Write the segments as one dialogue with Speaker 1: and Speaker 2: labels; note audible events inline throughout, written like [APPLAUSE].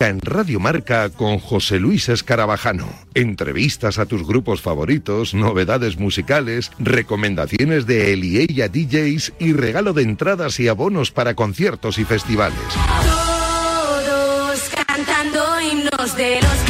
Speaker 1: En Radio Marca con José Luis Escarabajano. Entrevistas a tus grupos favoritos, novedades musicales, recomendaciones de Eliella DJs y regalo de entradas y abonos para conciertos y festivales.
Speaker 2: Todos cantando himnos de los.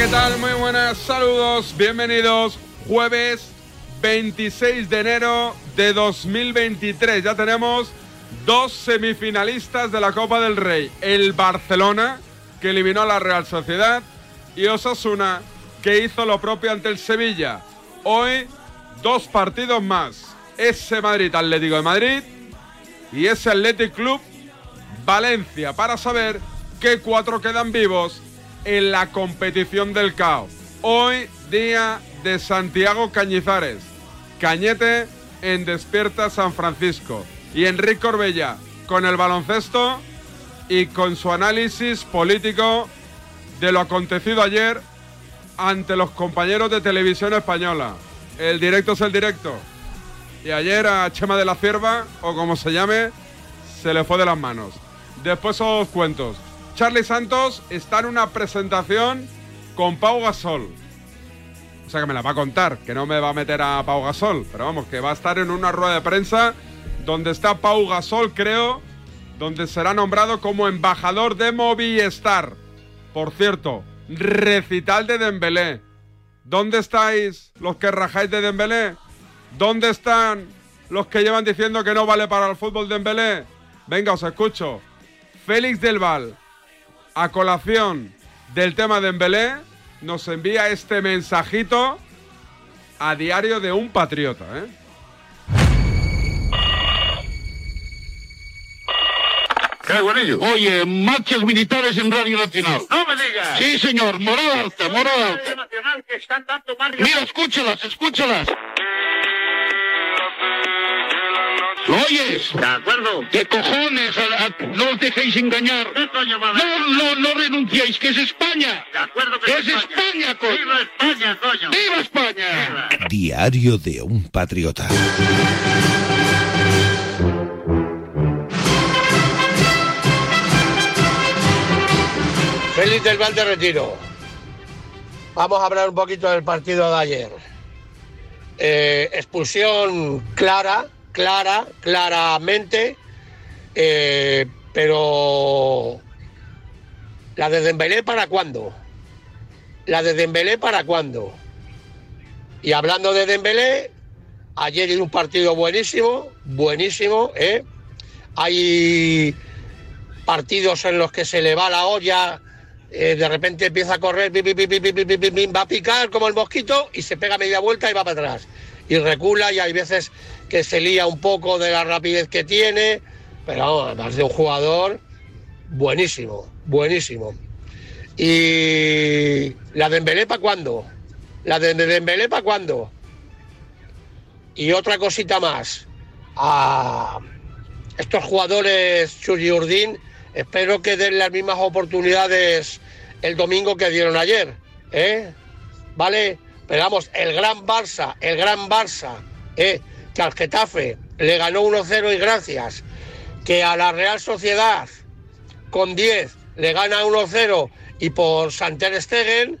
Speaker 3: ¿Qué tal? Muy buenas, saludos, bienvenidos. Jueves 26 de enero de 2023. Ya tenemos dos semifinalistas de la Copa del Rey. El Barcelona, que eliminó a la Real Sociedad, y Osasuna, que hizo lo propio ante el Sevilla. Hoy, dos partidos más. Ese Madrid Atlético de Madrid y ese Athletic Club Valencia para saber qué cuatro quedan vivos en la competición del caos. Hoy día de Santiago Cañizares, Cañete en Despierta San Francisco y Enrique Corbella con el baloncesto y con su análisis político de lo acontecido ayer ante los compañeros de televisión española. El directo es el directo. Y ayer a Chema de la Cierva, o como se llame, se le fue de las manos. Después os cuentos. Charlie Santos está en una presentación con Pau Gasol. O sea que me la va a contar, que no me va a meter a Pau Gasol, pero vamos, que va a estar en una rueda de prensa donde está Pau Gasol, creo, donde será nombrado como embajador de Movistar. Por cierto, recital de Dembélé. ¿Dónde estáis los que rajáis de Dembélé? ¿Dónde están los que llevan diciendo que no vale para el fútbol Dembélé? Venga, os escucho. Félix del Val, a colación del tema de Dembélé, nos envía este mensajito a diario de un patriota, ¿eh?
Speaker 4: Oye, marchas militares en Radio Nacional.
Speaker 5: ¡No me digas!
Speaker 4: Sí, señor, morada alta, morada alta.
Speaker 5: Nacional que están dando
Speaker 4: Mira, escúchalas, escúchalas. ¿Lo oyes?
Speaker 5: De acuerdo.
Speaker 4: ¿Qué cojones? A- a- no os dejéis engañar. No, no, no renunciéis, que es España.
Speaker 5: De acuerdo que
Speaker 4: es España, coño.
Speaker 5: ¡Viva España, coño!
Speaker 4: ¡Viva España!
Speaker 1: Diario de un patriota.
Speaker 6: Félix del Val de Retiro. Vamos a hablar un poquito del partido de ayer. Eh, expulsión clara, clara, claramente, eh, pero la de Dembélé para cuándo? La de Dembélé para cuándo? Y hablando de Dembélé, ayer hizo un partido buenísimo, buenísimo. ¿eh? Hay partidos en los que se le va la olla, eh, de repente empieza a correr, bim, bim, bim, va a picar como el mosquito y se pega media vuelta y va para atrás. Y recula y hay veces que se lía un poco de la rapidez que tiene, pero vamos, además de un jugador buenísimo, buenísimo. Y la de Dembélé cuándo? La de Dembélé cuándo? Y otra cosita más. A estos jugadores Churi Urdín, espero que den las mismas oportunidades el domingo que dieron ayer. ¿eh? ¿Vale? Pero vamos, el gran Barça, el gran Barça, ¿eh? Que al Getafe le ganó 1-0 y gracias. Que a la Real Sociedad con 10 le gana 1-0 y por Santer Stegen,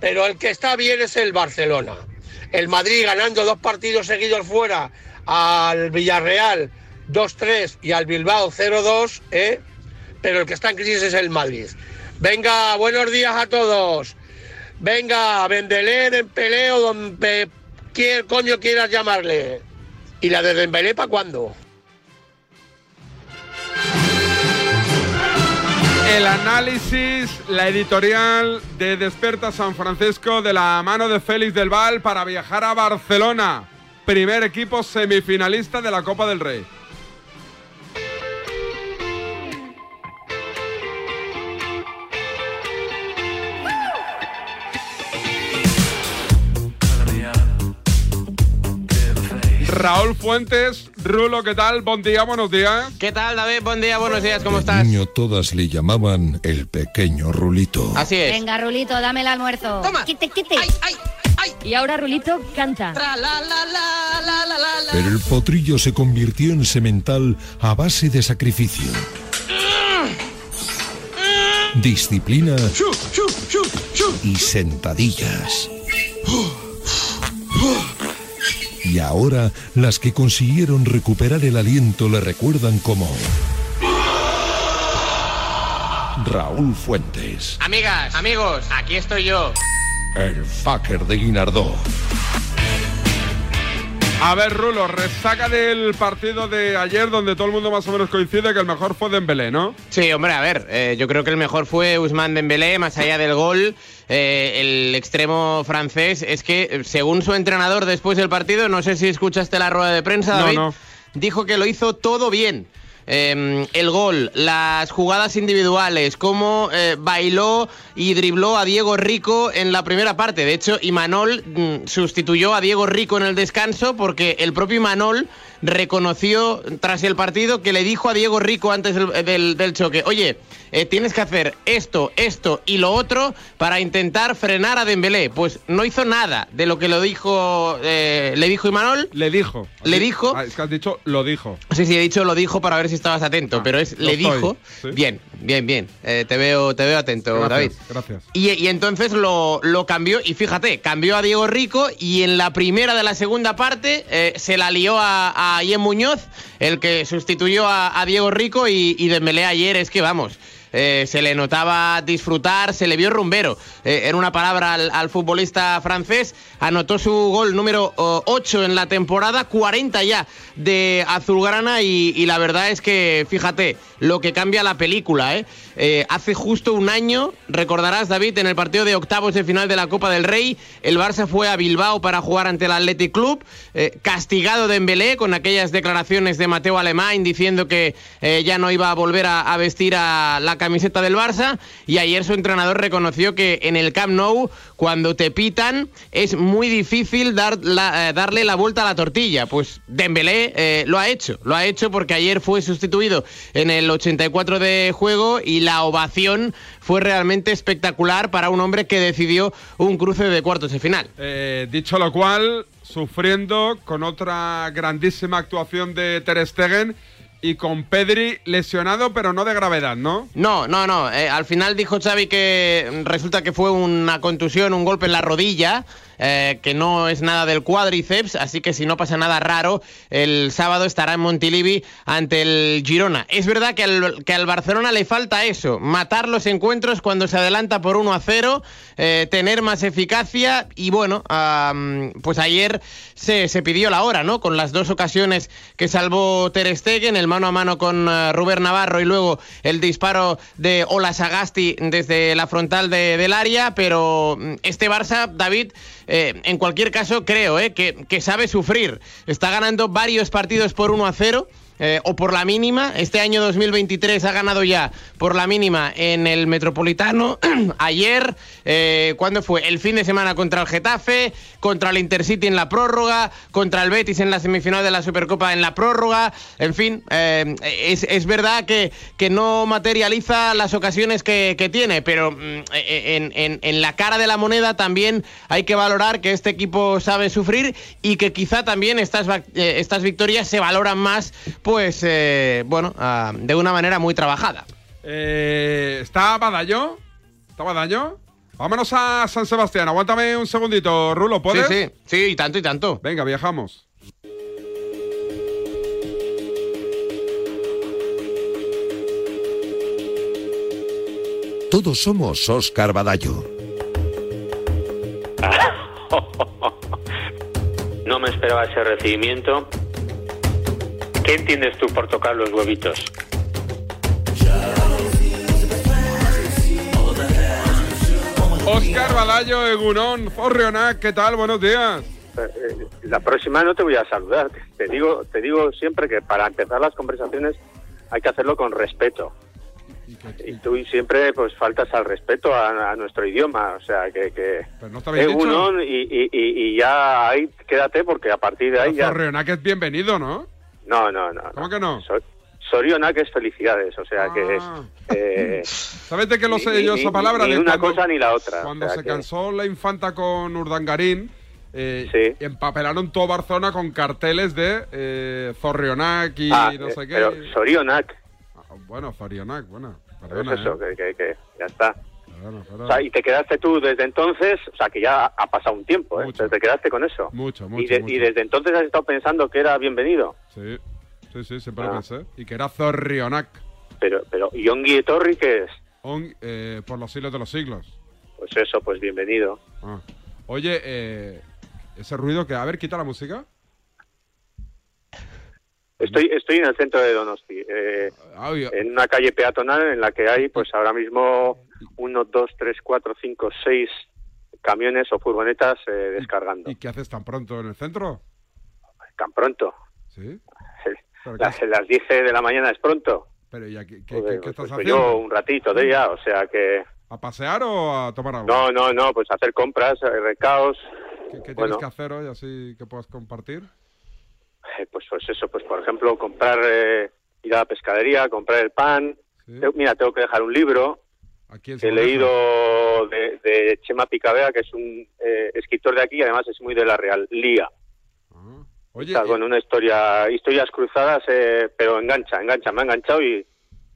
Speaker 6: pero el que está bien es el Barcelona. El Madrid ganando dos partidos seguidos fuera al Villarreal 2-3 y al Bilbao 0-2, ¿eh? pero el que está en crisis es el Madrid. Venga, buenos días a todos. Venga, Dembélé, Dembélé o donde quién coño quieras llamarle. ¿Y la de Dembélé cuándo?
Speaker 3: El análisis, la editorial de Desperta San Francisco de la mano de Félix del Val para viajar a Barcelona. Primer equipo semifinalista de la Copa del Rey. Raúl Fuentes, Rulo, ¿qué tal? Buen día, buenos días.
Speaker 7: ¿Qué tal, David? Buen día, buenos días, ¿cómo estás?
Speaker 1: Niño todas le llamaban el pequeño Rulito.
Speaker 7: Así es.
Speaker 8: Venga, Rulito, dame el almuerzo.
Speaker 7: Toma.
Speaker 8: Quite, quite. Y ahora Rulito canta.
Speaker 1: Pero el potrillo se convirtió en semental a base de sacrificio. Disciplina y sentadillas. Y ahora las que consiguieron recuperar el aliento le recuerdan como Raúl Fuentes,
Speaker 7: Amigas, amigos, aquí estoy yo.
Speaker 1: el fucker de Guinardó.
Speaker 3: A ver, Rulo, resaca del partido de ayer donde todo el mundo más o menos coincide que el mejor fue Dembélé, ¿no?
Speaker 7: Sí, hombre, a ver, eh, yo creo que el mejor fue Ousmane Dembélé, más allá del gol. eh, el extremo francés es que, eh, según su entrenador después del partido, no sé si escuchaste la rueda de prensa,
Speaker 3: No,
Speaker 7: David,
Speaker 3: no.
Speaker 7: dijo que lo hizo todo bien. Eh, el gol, las jugadas individuales, cómo eh, bailó y dribló a Diego Rico en la primera parte. De hecho, Imanol mm, sustituyó a Diego Rico en el descanso porque el propio Imanol reconoció tras el partido que le dijo a Diego Rico antes del- del choque, oye, eh, tienes que hacer esto, esto y lo otro para intentar frenar a Dembélé. Pues no hizo nada de lo que lo dijo, eh, le dijo Imanol.
Speaker 3: Le dijo.
Speaker 7: Le dijo.
Speaker 3: Ah, es que has dicho lo dijo.
Speaker 7: Sí, sí, he dicho lo dijo para ver si estabas atento,
Speaker 3: Ah,
Speaker 7: pero es le
Speaker 3: estoy,
Speaker 7: dijo.
Speaker 3: sí.
Speaker 7: Bien, bien, bien. Eh, te veo, te veo atento,
Speaker 3: Gracias,
Speaker 7: David.
Speaker 3: gracias.
Speaker 7: Y, y entonces lo, lo cambió, y fíjate, cambió a Diego Rico y en la primera de la segunda parte eh, se la lió a, a Ian Muñoz, el que sustituyó a, a Diego Rico y, y Dembélé ayer es que vamos. Eh, se le notaba disfrutar, se le vio rumbero. Eh, en una palabra al, al futbolista francés, anotó su gol número 8 en la temporada, 40 ya de Azulgrana y, y la verdad es que, fíjate, lo que cambia la película, ¿eh? Eh, hace justo un año, recordarás David, en el partido de octavos de final de la Copa del Rey, el Barça fue a Bilbao para jugar ante el Athletic Club, eh, castigado de Embelé con aquellas declaraciones de Mateo Alemán diciendo que eh, ya no iba a volver a, a vestir a la camiseta del Barça y ayer su entrenador reconoció que en el Camp Nou, cuando te pitan, es muy difícil dar la- eh, darle la vuelta a la tortilla. Pues Dembélé eh, lo ha hecho, lo ha hecho porque ayer fue sustituido en el 84 de juego y la ovación fue realmente espectacular para un hombre que decidió un cruce de cuartos de final.
Speaker 3: Eh, dicho lo cual, sufriendo con otra grandísima actuación de Ter Stegen y con Pedri lesionado, pero no de gravedad, ¿no?
Speaker 7: No, no, no. eh, al final dijo Xavi que resulta que fue una contusión, un golpe en la rodilla, eh, que no es nada del cuádriceps, así que si no pasa nada raro, el sábado estará en Montilivi ante el Girona. Es verdad que al, que al Barcelona le falta eso, matar los encuentros cuando se adelanta por 1 a 0, eh, tener más eficacia y bueno, pues ayer se, se pidió la hora, ¿no? Con las dos ocasiones que salvó Ter Stegen, el mano a mano con eh, Rubén Navarro y luego el disparo de Ola Sagasti desde la frontal de- del área, pero mm, este Barça, David, eh, en cualquier caso creo eh, que, que sabe sufrir. Está ganando varios partidos por 1 a 0. Eh, o por la mínima. Este año 2023 ha ganado ya por la mínima en el Metropolitano. [CLEARS THROAT] Ayer, eh, ¿cuándo fue? El fin de semana contra el Getafe, contra el Intercity en la prórroga, contra el Betis en la semifinal de la Supercopa en la prórroga. En fin, eh, es, es verdad que, que no materializa las ocasiones que, que tiene, pero mm, en, en- en la cara de la moneda también hay que valorar que este equipo sabe sufrir y que quizá también estas, eh, estas victorias se valoran más, pues, eh, bueno, ah, de una manera muy trabajada.
Speaker 3: Eh, ¿Está Badaño? ¿Está Badaño? Vámonos a San Sebastián. Aguántame un segundito, Rulo, ¿puedes?
Speaker 7: Sí, sí, sí, y tanto y tanto.
Speaker 3: Venga, viajamos.
Speaker 1: Todos somos Oscar Badallo. [LAUGHS]
Speaker 9: No me esperaba ese recibimiento. ¿Qué entiendes tú por tocar los huevitos?
Speaker 3: Oscar Badayo, Egunón, Forrionac, ¿qué tal? Buenos días.
Speaker 10: Eh, La próxima no te voy a saludar. Te digo, te digo siempre que para empezar las conversaciones hay que hacerlo con respeto. Y tú siempre pues faltas al respeto a, a nuestro idioma, o sea que, que
Speaker 3: Pero no.
Speaker 10: Egunon y, y, y- y ya ahí quédate porque a partir de ahí ya
Speaker 3: Forrionac es bienvenido, ¿no?
Speaker 10: No no no
Speaker 3: ¿Cómo que no?
Speaker 10: So- Soriona que es felicidades, o sea que es eh, [LAUGHS]
Speaker 3: ¿Sabes de qué lo sé
Speaker 10: ni-
Speaker 3: yo
Speaker 10: ni-
Speaker 3: esa palabra?
Speaker 10: ni
Speaker 3: De
Speaker 10: una
Speaker 3: cuando-
Speaker 10: cosa ni la otra, o
Speaker 3: Cuando
Speaker 10: sea
Speaker 3: se
Speaker 10: que-
Speaker 3: cansó la infanta con Urdangarín, eh, empapelaron todo Barcelona con carteles de eh, Zorrionac y
Speaker 10: ah,
Speaker 3: no sé qué.
Speaker 10: pero Sorionac
Speaker 3: Bueno, Zorrionac, bueno. Perdona,
Speaker 10: eso
Speaker 3: ¿eh?
Speaker 10: que, que, que ya está. O sea, y te quedaste tú desde entonces, o sea, que ya ha pasado un tiempo, ¿eh? Pero te quedaste con eso.
Speaker 3: Mucho,
Speaker 10: y,
Speaker 3: mucho,
Speaker 10: de-
Speaker 3: mucho.
Speaker 10: y desde entonces has estado pensando que era bienvenido.
Speaker 3: Sí, sí, sí, siempre lo
Speaker 10: Ah.
Speaker 3: pensé. Y que era Zorrionac.
Speaker 10: Pero, pero, ¿y Ongi Etorri qué es?
Speaker 3: On- eh, por los siglos de los siglos.
Speaker 10: Pues eso, pues bienvenido.
Speaker 3: Ah. Oye, eh, ese ruido que... A ver, quita la música.
Speaker 10: Estoy, estoy en el centro de Donosti, eh, en una calle peatonal en la que hay, pues ahora mismo, uno, dos, tres, cuatro, cinco, seis camiones o furgonetas eh, descargando.
Speaker 3: ¿Y qué haces tan pronto en el centro?
Speaker 10: Tan pronto.
Speaker 3: Sí. ¿Pero
Speaker 10: Las, las 10 de la mañana es pronto.
Speaker 3: Pero ¿y aquí- qué, qué- qué
Speaker 10: pues,
Speaker 3: estás
Speaker 10: pues
Speaker 3: haciendo?
Speaker 10: yo un ratito de ya, o sea que...
Speaker 3: ¿A pasear o a tomar algo?
Speaker 10: No, no, no, pues hacer compras, recaos.
Speaker 3: ¿Qué, qué tienes
Speaker 10: bueno,
Speaker 3: que hacer hoy así que puedas compartir?
Speaker 10: eh, pues, pues eso, pues por ejemplo, comprar, eh, ir a la pescadería, comprar el pan. Mira, tengo que dejar un libro he leído de, de Chema Picabea, que es un eh, escritor de aquí y además es muy de la Real, Lía.
Speaker 3: Oye,
Speaker 10: Está con una historia, historias cruzadas, eh, pero engancha, engancha, me ha enganchado y,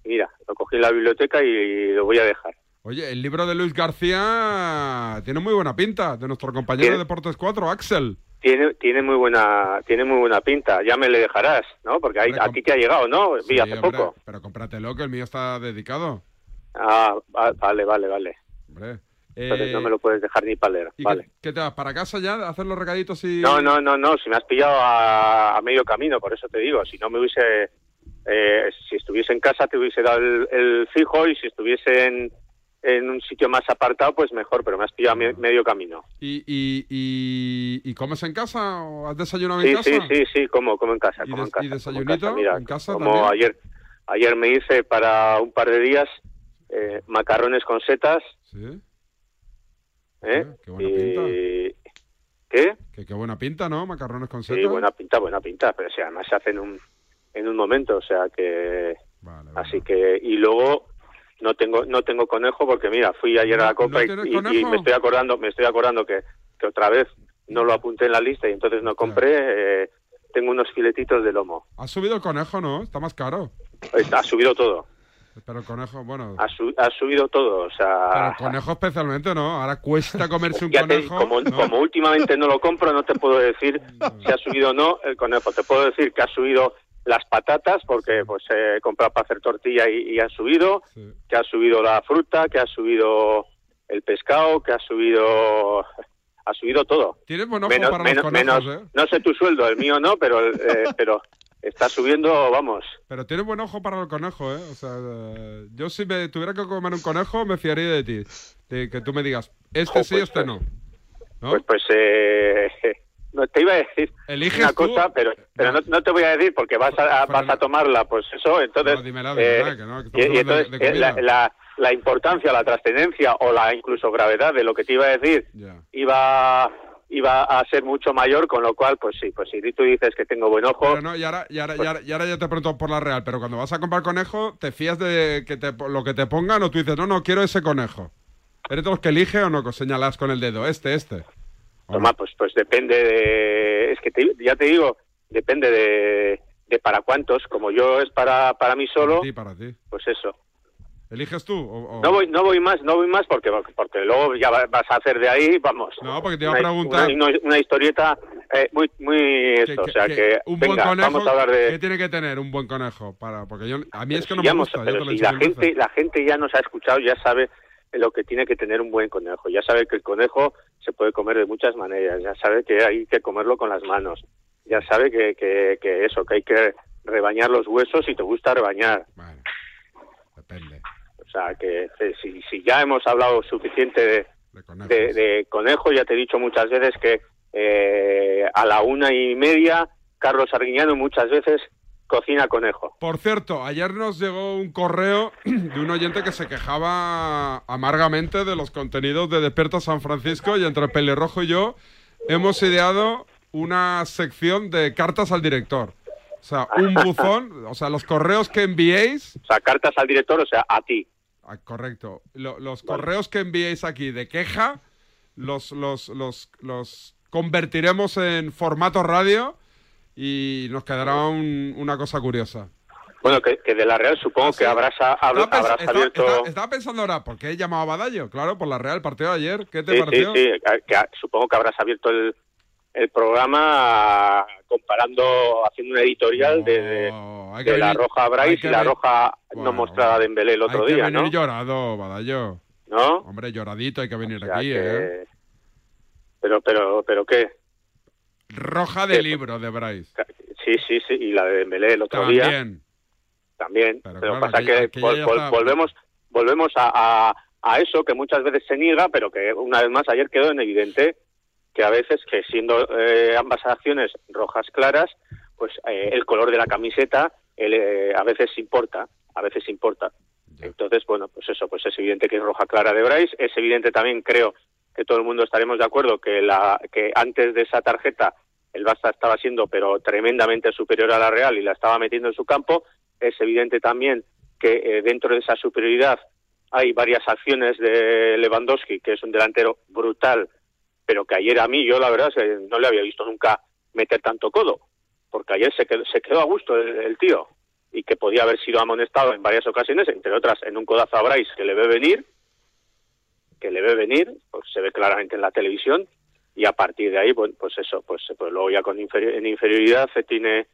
Speaker 10: mira, lo cogí en la biblioteca y lo voy a dejar.
Speaker 3: Oye, el libro de Luis García tiene muy buena pinta, de nuestro compañero de. Deportes 4, Axel.
Speaker 10: Tiene, tiene muy buena, tiene muy buena pinta. Ya me le dejarás, ¿no? Porque ahí, a ti te ha llegado, ¿no? Vi
Speaker 3: Sí,
Speaker 10: hace
Speaker 3: hombre,
Speaker 10: poco.
Speaker 3: Pero cómpratelo, que el mío está dedicado.
Speaker 10: Ah, va- vale, vale, vale.
Speaker 3: Hombre.
Speaker 10: Entonces
Speaker 3: Eh,
Speaker 10: no me lo puedes dejar ni para leer.
Speaker 3: ¿Y
Speaker 10: Vale.
Speaker 3: qué, te vas para casa ya? ¿A hacer los recaditos y...?
Speaker 10: No, no, no, no. Si me has pillado a, a medio camino, por eso te digo. Si no me hubiese, eh, si estuviese en casa te hubiese dado el, el fijo y si estuviese en, en un sitio más apartado, pues mejor. Pero me has pillado a me- medio camino.
Speaker 3: ¿Y, y, y, y comes en casa o has desayunado en casa?
Speaker 10: sí, sí, sí. Como, como en casa,
Speaker 3: ¿Y
Speaker 10: como en casa.
Speaker 3: y
Speaker 10: como en
Speaker 3: desayunito
Speaker 10: casa. Mira,
Speaker 3: en casa
Speaker 10: como
Speaker 3: también?
Speaker 10: ayer, ayer me hice para un par de días eh, macarrones con setas.
Speaker 3: Sí.
Speaker 10: ¿eh?
Speaker 3: qué buena
Speaker 10: y... ¿Qué?
Speaker 3: Que qué buena pinta, ¿no? Macarrones con
Speaker 10: Sí,
Speaker 3: setas.
Speaker 10: buena pinta, buena pinta, pero si además se hace en un, en un momento, o sea que... Así que, y luego no tengo no tengo conejo porque mira, fui ayer a la compra y,
Speaker 3: tienes
Speaker 10: y- me estoy acordando, me estoy acordando que, que otra vez no lo apunté en la lista y entonces no compré, eh, tengo unos filetitos de lomo.
Speaker 3: Ha subido el conejo, ¿no? Está más caro.
Speaker 10: Ha subido todo,
Speaker 3: Pero conejo, bueno...
Speaker 10: ha, su- ha subido todo, o
Speaker 3: Pero
Speaker 10: sea...
Speaker 3: el conejo especialmente, ¿no? Ahora cuesta comerse un conejo.
Speaker 10: como,
Speaker 3: ¿no?
Speaker 10: como últimamente no lo compro, no te puedo decir [LAUGHS] si ha subido o no el conejo. Te puedo decir que ha subido las patatas porque pues he comprado para hacer tortilla y, y han subido, que ha subido la fruta, que ha subido el pescado, que ha subido ha subido todo.
Speaker 3: Tienes buen ojo
Speaker 10: Menos,
Speaker 3: para
Speaker 10: menos,
Speaker 3: los conejos,
Speaker 10: menos-
Speaker 3: ¿eh?
Speaker 10: no sé tu sueldo, el mío no, pero eh, [LAUGHS] pero está subiendo, vamos.
Speaker 3: Pero tienes buen ojo para el conejo, ¿eh? O sea, eh, yo si me tuviera que comer un conejo, me fiaría de ti. De que tú me digas, este sí,
Speaker 10: pues,
Speaker 3: este no. ¿No?
Speaker 10: Pues pues eh, [LAUGHS] no te iba a decir
Speaker 3: Eliges
Speaker 10: una
Speaker 3: tú.
Speaker 10: cosa, pero, pero no, no te voy a decir porque vas a, vas a tomarla, pues eso, entonces...
Speaker 3: No, dímela,
Speaker 10: eh,
Speaker 3: dímela, que no, que
Speaker 10: y, y
Speaker 3: hablando de-
Speaker 10: entonces
Speaker 3: de
Speaker 10: eh, la, la- la importancia, la trascendencia o la incluso gravedad de lo que te iba a decir iba iba a ser mucho mayor, con lo cual, pues sí, pues si tú dices que tengo buen ojo,
Speaker 3: Pero no, y ahora, y, ahora, y, ahora, y ahora ya te pregunto por la real, pero cuando vas a comprar conejo, ¿te fías de que te, lo que te pongan o tú dices, no, no, quiero ese conejo? ¿Eres de los que elige o no? Que señalas con el dedo, este, este.
Speaker 10: Toma, pues, pues depende de... Es que te- ya te digo, depende de, de para cuántos. Como yo es para, para mí solo,
Speaker 3: Sí, para ti.
Speaker 10: pues eso.
Speaker 3: ¿Eliges tú? o- o-
Speaker 10: No voy, no voy más, no voy más porque, porque luego ya va- vas a hacer de ahí, vamos.
Speaker 3: No, porque te iba a preguntar-
Speaker 10: Una, una- una historieta eh, muy, muy esto, o sea que,
Speaker 3: un
Speaker 10: venga,
Speaker 3: buen conejo,
Speaker 10: vamos a hablar de...
Speaker 3: ¿qué tiene que tener un buen conejo? para Porque yo, a mí es que no
Speaker 10: ya
Speaker 3: me gusta. yo
Speaker 10: pero
Speaker 3: te lo he
Speaker 10: si la gente, la gente ya nos ha escuchado, ya sabe lo que tiene que tener un buen conejo. Ya sabe que el conejo se puede comer de muchas maneras. Ya sabe que hay que comerlo con las manos. Ya sabe que, que, que eso, que hay que rebañar los huesos si te gusta rebañar.
Speaker 3: Depende.
Speaker 10: O sea, que si, si ya hemos hablado suficiente de, de, de conejo, ya te he dicho muchas veces que eh, a la una y media Carlos Arguiñano muchas veces cocina conejo.
Speaker 3: Por cierto, ayer nos llegó un correo [CLEARS THROAT] de un oyente que se quejaba amargamente de los contenidos de Despierta San Francisco y entre Pelirrojo y yo hemos ideado una sección de cartas al director. O sea, un [LAUGHS] buzón, o sea, los correos que enviéis...
Speaker 10: O sea, cartas al director, o sea, a ti.
Speaker 3: Ah, correcto. Lo- los correos que enviéis aquí de queja los, los, los, los convertiremos en formato radio y nos quedará un- una cosa curiosa.
Speaker 10: Bueno, que, que de la Real supongo que habrás, a- habl-
Speaker 3: Estaba, pens-
Speaker 10: habrás
Speaker 3: estaba-
Speaker 10: abierto...
Speaker 3: estaba- estaba pensando ahora, ¿por qué he llamado a Badallo? Claro, por la Real, partido de ayer. ¿Qué te
Speaker 10: Sí, sí,
Speaker 3: pareció?
Speaker 10: sí, que supongo que habrás abierto el, el programa comparando, haciendo un editorial de, la
Speaker 3: venir-
Speaker 10: roja Bryce y la roja no mostrada de Embelé el otro
Speaker 3: hay que
Speaker 10: día,
Speaker 3: venir
Speaker 10: ¿no?
Speaker 3: llorado, Badallo.
Speaker 10: ¿No?
Speaker 3: Hombre, lloradito hay que venir
Speaker 10: sea
Speaker 3: aquí,
Speaker 10: que-
Speaker 3: ¿eh?
Speaker 10: Pero, pero, pero ¿qué?
Speaker 3: Roja de libro de Bryce.
Speaker 10: Sí, sí, sí, y la de Dembélé el otro día
Speaker 3: También.
Speaker 10: Pero,
Speaker 3: claro,
Speaker 10: pasa que
Speaker 3: aquella
Speaker 10: vol-
Speaker 3: ya
Speaker 10: vol-
Speaker 3: está-
Speaker 10: volvemos, volvemos a, a, a eso que muchas veces se niega, pero que una vez más ayer quedó en evidente que a veces que siendo eh, ambas acciones rojas claras, pues eh, el color de la camiseta el, eh, a veces importa, a veces importa. Entonces, bueno, pues eso, pues es evidente que es roja clara de Bryce, es evidente también, creo que todo el mundo estaremos de acuerdo que la que antes de esa tarjeta el Barça estaba siendo pero tremendamente superior a la Real y la estaba metiendo en su campo, es evidente también que eh, dentro de esa superioridad hay varias acciones de Lewandowski, que es un delantero brutal, pero que ayer a mí, yo la verdad no le había visto nunca meter tanto codo, porque ayer se quedó, se quedó a gusto el, tío, y que podía haber sido amonestado en varias ocasiones, entre otras en un codazo a Bryce que le ve venir, que le ve venir, pues se ve claramente en la televisión, y a partir de ahí, bueno, pues eso, pues, pues luego ya con inferi- en inferioridad se tiene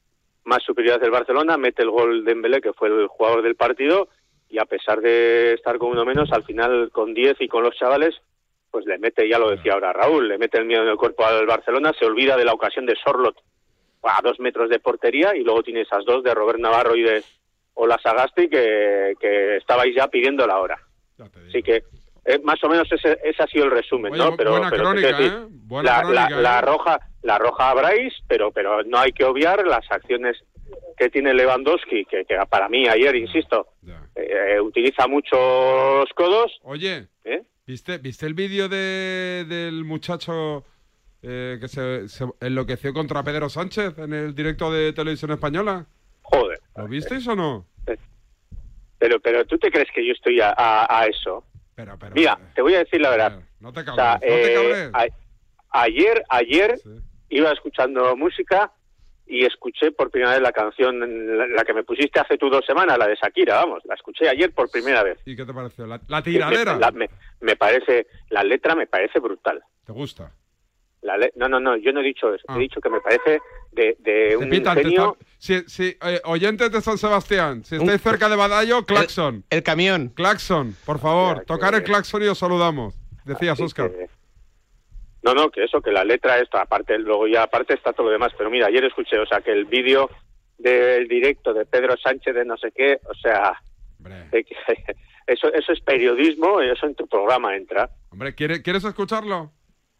Speaker 10: más superioridad del Barcelona, mete el gol de Embelé, que fue el jugador del partido, y a pesar de estar con uno menos, al final con 10 y con los chavales, pues le mete, ya lo decía ahora Raúl, le mete el miedo en el cuerpo al Barcelona, se olvida de la ocasión de Sorlot a dos metros de portería y luego tiene esas dos de Robert Navarro y de Ola Sagasti que, que estabais ya pidiendo la hora. Así que eh, más o menos ese, ese ha sido el resumen,
Speaker 3: Oye,
Speaker 10: ¿no? Pero,
Speaker 3: buena
Speaker 10: pero te
Speaker 3: crónica,
Speaker 10: quiero decir,
Speaker 3: ¿eh? Buena
Speaker 10: la,
Speaker 3: crónica,
Speaker 10: la-
Speaker 3: ¿eh?
Speaker 10: la roja, la roja a Bryce, pero, pero no hay que obviar las acciones que tiene Lewandowski, que, que para mí ayer, insisto, eh, utiliza muchos codos.
Speaker 3: Oye,
Speaker 10: ¿eh?
Speaker 3: ¿Viste, ¿viste el vídeo de, del muchacho eh, que se, se enloqueció contra Pedro Sánchez en el directo de Televisión Española?
Speaker 10: Joder.
Speaker 3: ¿Lo visteis o no?
Speaker 10: Pero, pero tú te crees que yo estoy a, a- a eso. Mira, te voy a decir la verdad.
Speaker 3: No te
Speaker 10: O sea,
Speaker 3: cabres, no te
Speaker 10: eh,
Speaker 3: cabres.
Speaker 10: a- ayer, ayer iba escuchando música y escuché por primera vez la canción, la, la que me pusiste hace tú dos semanas, la de Shakira, vamos, la escuché ayer por primera vez.
Speaker 3: ¿Y qué te pareció? La, la tiradera.
Speaker 10: La- me, me parece, la letra me parece brutal.
Speaker 3: ¿Te gusta?
Speaker 10: La le- no, no, no, yo no he dicho eso. He dicho que me parece de, de un
Speaker 3: Si, si, eh, oyentes de San Sebastián, si estáis cerca de Badallo, claxon.
Speaker 7: El, camión.
Speaker 3: Claxon, por favor, tocar el claxon y os saludamos. Decías, Oscar.
Speaker 10: No, no, que eso, que la letra esto, aparte, luego ya aparte está todo lo demás. Pero mira, ayer escuché, o sea, que el vídeo del directo de Pedro Sánchez de no sé qué, o sea, [LAUGHS] eso, eso es periodismo y eso en tu programa entra.
Speaker 3: Hombre, ¿quiere- ¿quieres escucharlo?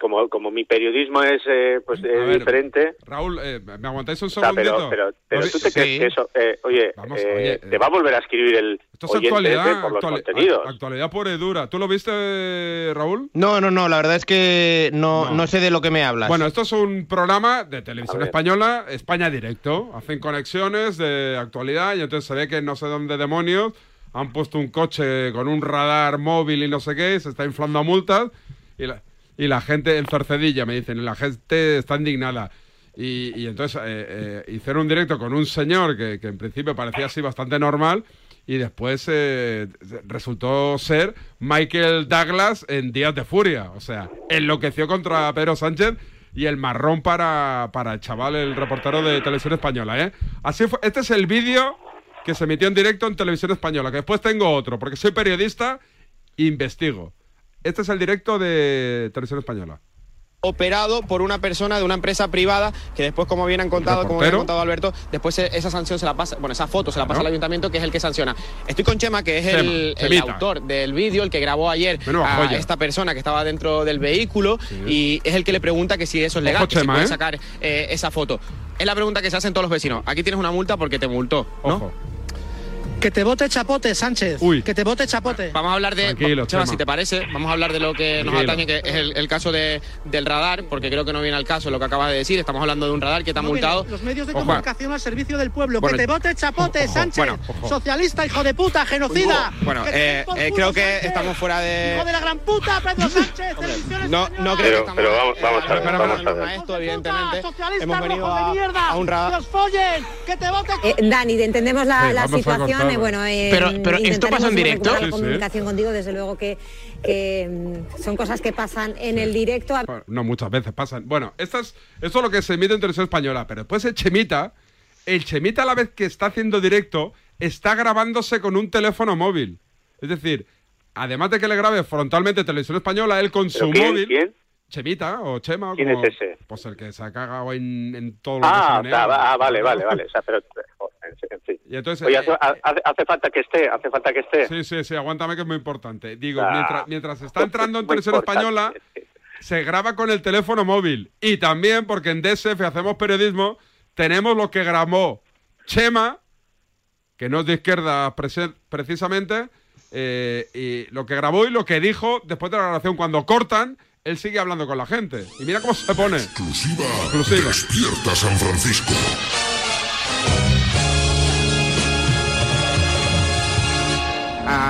Speaker 10: Como, como mi periodismo es eh, pues eh,
Speaker 3: ver,
Speaker 10: diferente.
Speaker 3: Raúl, eh, ¿me aguantáis un
Speaker 10: o sea,
Speaker 3: segundito?
Speaker 10: pero, pero, pero tú te
Speaker 3: Sí.
Speaker 10: crees que eso, eh, oye,
Speaker 3: Vamos,
Speaker 10: eh,
Speaker 3: oye,
Speaker 10: te va a volver a escribir el
Speaker 3: Esto es actualidad,
Speaker 10: por los contenidos.
Speaker 3: act- actualidad pura y dura. ¿Tú lo viste, Raúl?
Speaker 7: No, no, no, la verdad es que no,
Speaker 3: No.
Speaker 7: no sé de lo que me hablas.
Speaker 3: Bueno, esto es un programa de televisión española, España Directo. Hacen conexiones de actualidad y entonces se ve que no sé dónde demonios han puesto un coche con un radar móvil y no sé qué, se está inflando a multas y la, y la gente en Cercedilla, me dicen, la gente está indignada. Y, y entonces eh, eh, hicieron un directo con un señor que, en principio parecía así bastante normal y después eh, resultó ser Michael Douglas en Días de Furia. O sea, enloqueció contra Pedro Sánchez y el marrón para, para el chaval, el reportero de Televisión Española. ¿eh? Así fue. Este es el vídeo que se emitió en directo en Televisión Española, que después tengo otro, porque soy periodista investigo. Este es el directo de Televisión Española.
Speaker 11: operado por una persona de una empresa privada que después, como bien han contado, como bien ha contado Alberto, después eh, esa sanción se la pasa, bueno, esa foto se la pasa al ayuntamiento, que es el que sanciona. Estoy con Chema, que es
Speaker 3: Chema,
Speaker 11: el, autor del vídeo, el que grabó ayer a
Speaker 3: joya.
Speaker 11: esta persona que estaba dentro del vehículo y es el que le pregunta que si eso es legal,
Speaker 3: Ojo,
Speaker 11: que si
Speaker 3: Chema,
Speaker 11: puede
Speaker 3: ¿eh?
Speaker 11: sacar eh, esa foto. Es la pregunta que se hacen todos los vecinos. Aquí tienes una multa porque te multó, ¿no?
Speaker 3: Ojo.
Speaker 12: Que te vote chapote, Sánchez. Que te vote chapote.
Speaker 11: Vamos a hablar de.
Speaker 3: Tranquilo,
Speaker 11: Chema, si te parece, vamos a hablar de lo que nos
Speaker 3: Tranquilo.
Speaker 11: atañe, que es el, el caso de, del radar, porque creo que no viene al caso lo que acabas de decir. Estamos hablando de un radar que
Speaker 12: Muy bien,
Speaker 11: multado.
Speaker 12: Los medios de
Speaker 11: Ojo.
Speaker 12: comunicación al servicio del pueblo.
Speaker 11: Bueno,
Speaker 12: que te vote chapote,
Speaker 11: ojo,
Speaker 12: Sánchez.
Speaker 11: bueno, ojo.
Speaker 12: Socialista, hijo de puta, genocida.
Speaker 11: Bueno,
Speaker 12: Que
Speaker 11: eh, eh, creo que
Speaker 12: Sánchez.
Speaker 11: estamos fuera de.
Speaker 12: Hijo de la gran puta, Pedro Sánchez.
Speaker 11: No, no creo que
Speaker 10: Pero,
Speaker 11: estamos.
Speaker 10: pero vamos, vamos a ver, vamos a
Speaker 11: esto, evidentemente.
Speaker 12: Socialista,
Speaker 11: Hemos venido a,
Speaker 12: de mierda.
Speaker 11: a un radar.
Speaker 12: Que os follen. Que te vote.
Speaker 13: Eh, Dani, entendemos la,
Speaker 3: Sí,
Speaker 13: situación. Bueno, eh,
Speaker 7: Pero- pero ¿esto pasa en directo?
Speaker 13: la
Speaker 3: sí.
Speaker 13: comunicación contigo, desde luego que, que, mm, son cosas que pasan en el directo.
Speaker 3: No, muchas veces pasan. Bueno, esto es, esto es lo que se emite en televisión española, pero después el Chemita, el Chemita a la vez que está haciendo directo, está grabándose con un teléfono móvil. Es decir, además de que le grabe frontalmente televisión española, él con
Speaker 10: ¿Pero
Speaker 3: su
Speaker 10: quién?
Speaker 3: móvil.
Speaker 10: ¿Quién?
Speaker 3: Chemita o Chema.
Speaker 10: ¿Quién
Speaker 3: como-
Speaker 10: es ese?
Speaker 3: Pues el que se ha cagado en, en todo lo que
Speaker 10: Ah,
Speaker 3: se menea.
Speaker 10: ah, vale, vale, vale. O sea, pero, fin.
Speaker 3: Y entonces,
Speaker 10: Oye,
Speaker 3: eh,
Speaker 10: hace, falta que esté, hace falta que esté.
Speaker 3: Sí, sí, sí, aguántame que es muy importante. Digo,
Speaker 10: Ah.
Speaker 3: mientras, mientras está entrando en
Speaker 10: importante.
Speaker 3: española, se graba con el teléfono móvil. Y también, porque en DSF hacemos periodismo, tenemos lo que grabó Chema, que no es de izquierda precisamente, eh, y lo que grabó y lo que dijo después de la grabación. Cuando cortan, él sigue hablando con la gente. Y mira cómo se pone.
Speaker 14: Exclusiva.
Speaker 3: Exclusiva.
Speaker 14: Despierta San Francisco.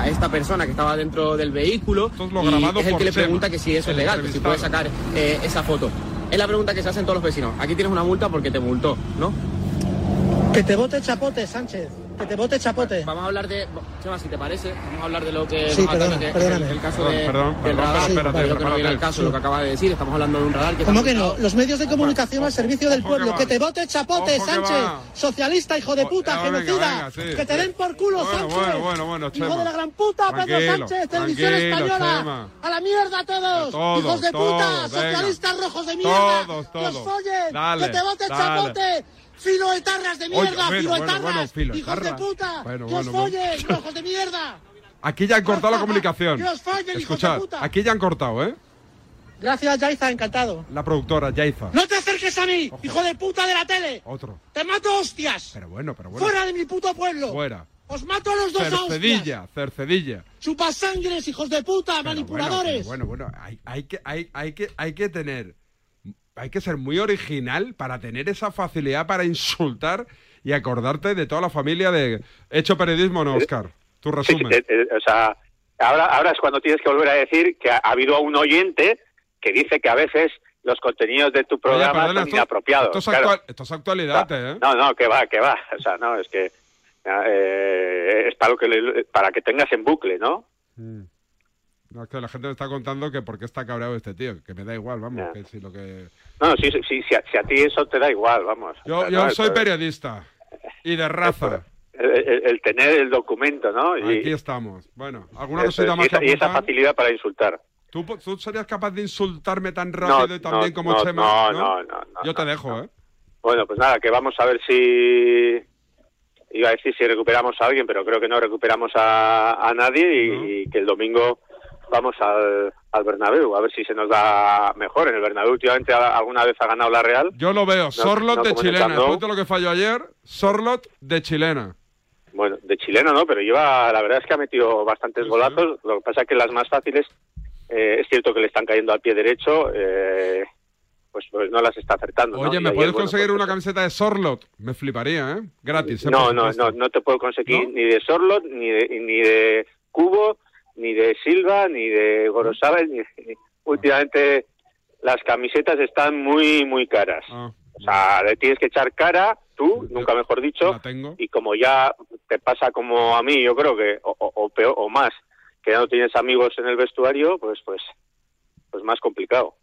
Speaker 11: A esta persona que estaba dentro del vehículo
Speaker 3: lo
Speaker 11: y es el que le pregunta que si eso es legal, que si puede sacar eh, esa foto. Es la pregunta que se hacen todos los vecinos. Aquí tienes una multa porque te multó, ¿no?
Speaker 12: Que te vote chapote, Sánchez. Que te vote chapote.
Speaker 11: Vamos a hablar de... Chema, si te parece, vamos a hablar de lo que
Speaker 12: Sí, perdona, perdóname.
Speaker 11: el, el caso
Speaker 3: Perdón,
Speaker 11: de,
Speaker 3: perdón,
Speaker 11: del
Speaker 3: perdón,
Speaker 11: radar.
Speaker 3: espérate,
Speaker 11: Creo que no viene
Speaker 3: prepárate.
Speaker 11: caso lo que acaba de decir. Estamos hablando de un radar que...
Speaker 12: ¿Cómo que no? Los medios de comunicación al servicio del pueblo.
Speaker 3: que
Speaker 12: te vote chapote,
Speaker 3: Ojo
Speaker 12: Sánchez. Socialista, hijo de puta, genocida.
Speaker 3: venga, sí.
Speaker 12: Que te den por culo,
Speaker 3: Bueno,
Speaker 12: Sánchez.
Speaker 3: bueno, bueno, bueno,
Speaker 12: Hijo
Speaker 3: Chema.
Speaker 12: de la gran puta, Pedro Sánchez. Televisión española.
Speaker 3: Chema.
Speaker 12: A la mierda todos.
Speaker 3: Todos,
Speaker 12: Hijos de
Speaker 3: todos,
Speaker 12: puta. Socialistas rojos de mierda.
Speaker 3: Todos,
Speaker 12: Que os
Speaker 3: todos.
Speaker 12: follen.
Speaker 3: Dale,
Speaker 12: que te vote
Speaker 3: dale.
Speaker 12: chapote. Filoetarras de
Speaker 3: Oye,
Speaker 12: mierda,
Speaker 3: bueno,
Speaker 12: filoetarras.
Speaker 3: bueno, bueno,
Speaker 12: hijos de puta. Que os follen, rojos de mierda.
Speaker 3: Aquí ya han cortado la comunicación.
Speaker 12: Que os follen, hijos de puta.
Speaker 3: aquí ya han cortado, ¿eh?
Speaker 12: Gracias, Yaiza, encantado.
Speaker 3: La productora, Yaiza.
Speaker 12: No te acerques a mí, hijo de puta de la tele.
Speaker 3: Otro.
Speaker 12: Te mato hostias.
Speaker 3: Pero bueno, pero bueno.
Speaker 12: Fuera de mi puto pueblo.
Speaker 3: Fuera.
Speaker 12: Os mato a los dos a hostias.
Speaker 3: Cercedilla, cercedilla.
Speaker 12: Chupasangres, hijos de puta, manipuladores.
Speaker 3: Bueno, bueno, bueno, hay, hay que, hay, hay, que, hay que tener. Hay que ser muy original para tener esa facilidad para insultar y acordarte de toda la familia de. Hecho periodismo, ¿no, Oscar? Tu
Speaker 10: Sí,
Speaker 3: resumen.
Speaker 10: eh, eh, o sea, ahora, ahora es cuando tienes que volver a decir que ha, ha habido un oyente que dice que a veces los contenidos de tu programa
Speaker 3: perdona,
Speaker 10: son
Speaker 3: esto-
Speaker 10: inapropiados.
Speaker 3: Esto es,
Speaker 10: claro.
Speaker 3: actual- esto es actualidad, ¿eh?
Speaker 10: No, no, que va, que va. O sea, no, es que eh, es para, lo que le- para que tengas en bucle, ¿no?
Speaker 3: Mm. No, es que la gente me está contando que por qué está cabreado este tío, que me da igual, vamos,
Speaker 10: Ya.
Speaker 3: que si lo que...
Speaker 10: No, sí, sí, sí, si, a, si a ti eso te da igual, vamos.
Speaker 3: Yo, yo
Speaker 10: no,
Speaker 3: soy periodista y de raza.
Speaker 10: El, el- el tener el documento, ¿no? Y,
Speaker 3: Aquí estamos. Bueno, ¿alguna
Speaker 10: eso
Speaker 3: cosita más
Speaker 10: y, esa,
Speaker 3: que
Speaker 10: y esa facilidad para insultar.
Speaker 3: ¿Tú, tú serías capaz de insultarme tan
Speaker 10: No,
Speaker 3: rápido y tan
Speaker 10: no,
Speaker 3: bien como
Speaker 10: no,
Speaker 3: Chema?
Speaker 10: no, no, no, no,
Speaker 3: Yo te dejo, ¿eh?
Speaker 10: Bueno, pues nada, que vamos a ver si... Iba a decir si recuperamos a alguien, pero creo que no recuperamos a, a nadie y, y que el domingo vamos al, al Bernabéu, a ver si se nos da mejor. En el Bernabéu últimamente alguna vez ha ganado la Real.
Speaker 3: Yo lo veo. Sorlot
Speaker 10: no
Speaker 3: de
Speaker 10: en el
Speaker 3: chilena. Después de lo que falló ayer, Sorlot de chilena.
Speaker 10: Bueno, de chileno no, pero lleva, la verdad es que ha metido bastantes golazos. Lo que pasa es que las más fáciles, eh, es cierto que le están cayendo al pie derecho, eh, pues, pues no las está acertando.
Speaker 3: Oye, ¿me
Speaker 10: ayer,
Speaker 3: puedes
Speaker 10: bueno,
Speaker 3: conseguir una camiseta de Sorlot? Me fliparía, ¿eh? Gratis. ¿eh?
Speaker 10: No, no, no, no te puedo conseguir ni de Sorlot, ni de, ni de Cubo, ni de Silva, ni de Gorosabel. Ni, ni- Últimamente las camisetas están muy, muy caras.
Speaker 3: Ah.
Speaker 10: O sea, le tienes que echar cara, tú, nunca mejor dicho, y como ya te pasa como a mí, yo creo que, o, o- o peor, o más, que ya no tienes amigos en el vestuario, pues, pues, pues más complicado.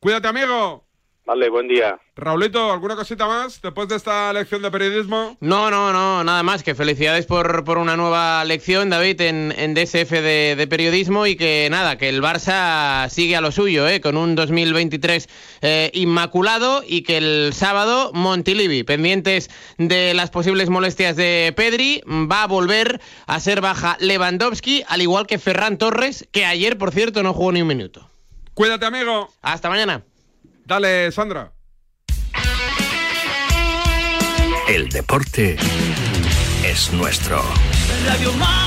Speaker 3: Cuídate, amigo.
Speaker 10: Vale, buen día.
Speaker 3: Raulito, ¿alguna cosita más después de esta lección de periodismo?
Speaker 7: No, no, no, nada más. Que felicidades por, por una nueva lección, David, en, en DSF de, de periodismo y que nada, que el Barça sigue a lo suyo, ¿eh? con un 2023 eh, inmaculado y que el sábado Montilivi, pendientes de las posibles molestias de Pedri, va a volver a ser baja Lewandowski, al igual que Ferran Torres, que ayer, por cierto, no jugó ni un minuto.
Speaker 3: Cuídate, amigo.
Speaker 7: Hasta mañana.
Speaker 3: Dale, Sandra.
Speaker 15: El deporte es nuestro.
Speaker 2: Radio Marca.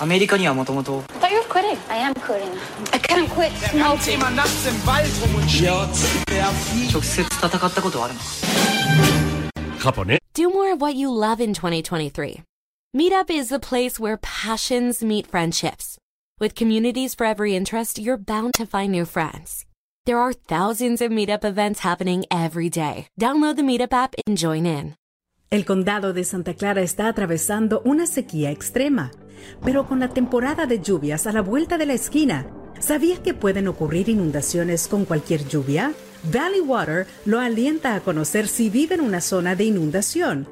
Speaker 13: I thought you were quitting. I am quitting. I can't quit smoking.
Speaker 16: 直接戦ったことはあるの
Speaker 15: Japonés.
Speaker 17: Do more of what you love in 2023. Meetup is the place where passions meet friendships. With communities for every interest, you're bound to find new friends. There are thousands of meetup events happening every day. Download the Meetup app and join in.
Speaker 18: El condado de Santa Clara está atravesando una sequía extrema, pero con la temporada de lluvias a la vuelta de la esquina, ¿sabías que pueden ocurrir inundaciones con cualquier lluvia? Valley Water lo alienta a conocer si vive en una zona de inundación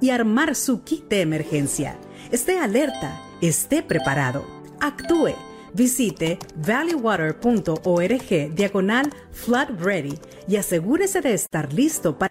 Speaker 18: y armar su kit de emergencia. Esté alerta, esté preparado, actúe. Visite valleywater.org diagonal flood ready y asegúrese de estar listo para...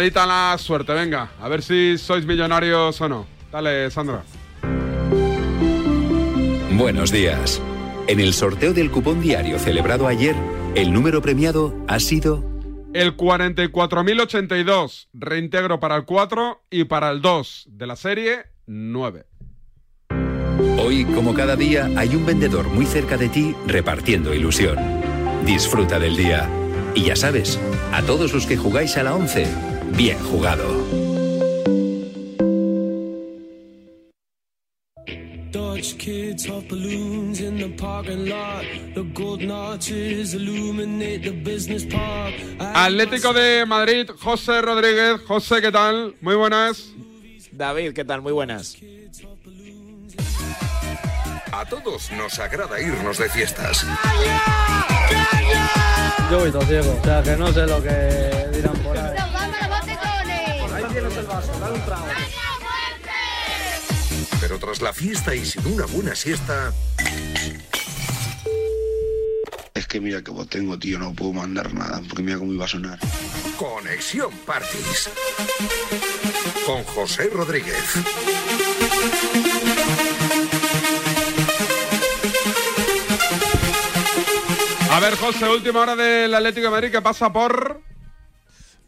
Speaker 3: Llamadita a la suerte, venga. A ver si sois millonarios o no. Dale, Sandra.
Speaker 19: Buenos días. En el sorteo del cupón diario celebrado ayer, el número premiado ha sido
Speaker 3: El 44.082. Reintegro para el 4 y para el 2 de la serie 9.
Speaker 19: Hoy, como cada día, hay un vendedor muy cerca de ti repartiendo ilusión. Disfruta del día. Y ya sabes, a todos los que jugáis a la 11, bien jugado.
Speaker 2: Dodge kids off balloons in the parking lot. The golden arches illuminate the business park.
Speaker 3: Atlético de Madrid, José Rodríguez. José, ¿qué tal? Muy buenas.
Speaker 20: David, ¿qué tal? Muy buenas.
Speaker 1: A todos nos agrada irnos de fiestas.
Speaker 16: Yo voy todo ciego, o sea que no sé lo que
Speaker 1: Pero tras la fiesta y sin una buena siesta,
Speaker 21: Es que mira que vos tengo, tío, no puedo mandar nada, porque mira cómo iba a sonar.
Speaker 1: Conexión Parties. Con José Rodríguez.
Speaker 3: A ver, José, última hora del Atlético de Madrid que pasa por...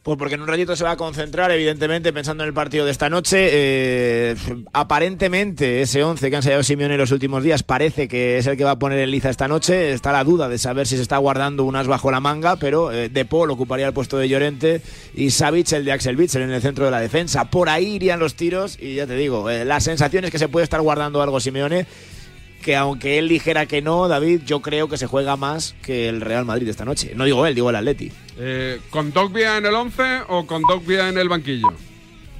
Speaker 20: Pues porque en un ratito se va a concentrar, evidentemente, pensando en el partido de esta noche. Eh, aparentemente, ese 11 que han ensayado Simeone los últimos días parece que es el que va a poner en liza esta noche. Está la duda de saber si se está guardando unas bajo la manga, pero eh, De Paul ocuparía el puesto de Llorente y Savic el de Axel Witsel en el centro de la defensa. Por ahí irían los tiros y ya te digo, eh, la sensación es que se puede estar guardando algo Simeone que aunque él dijera que no, David, yo creo que se juega más que el Real Madrid esta noche. No digo él, digo el Atleti.
Speaker 3: Eh, ¿Con Dogbia en el 11 o con Dogbia en el banquillo?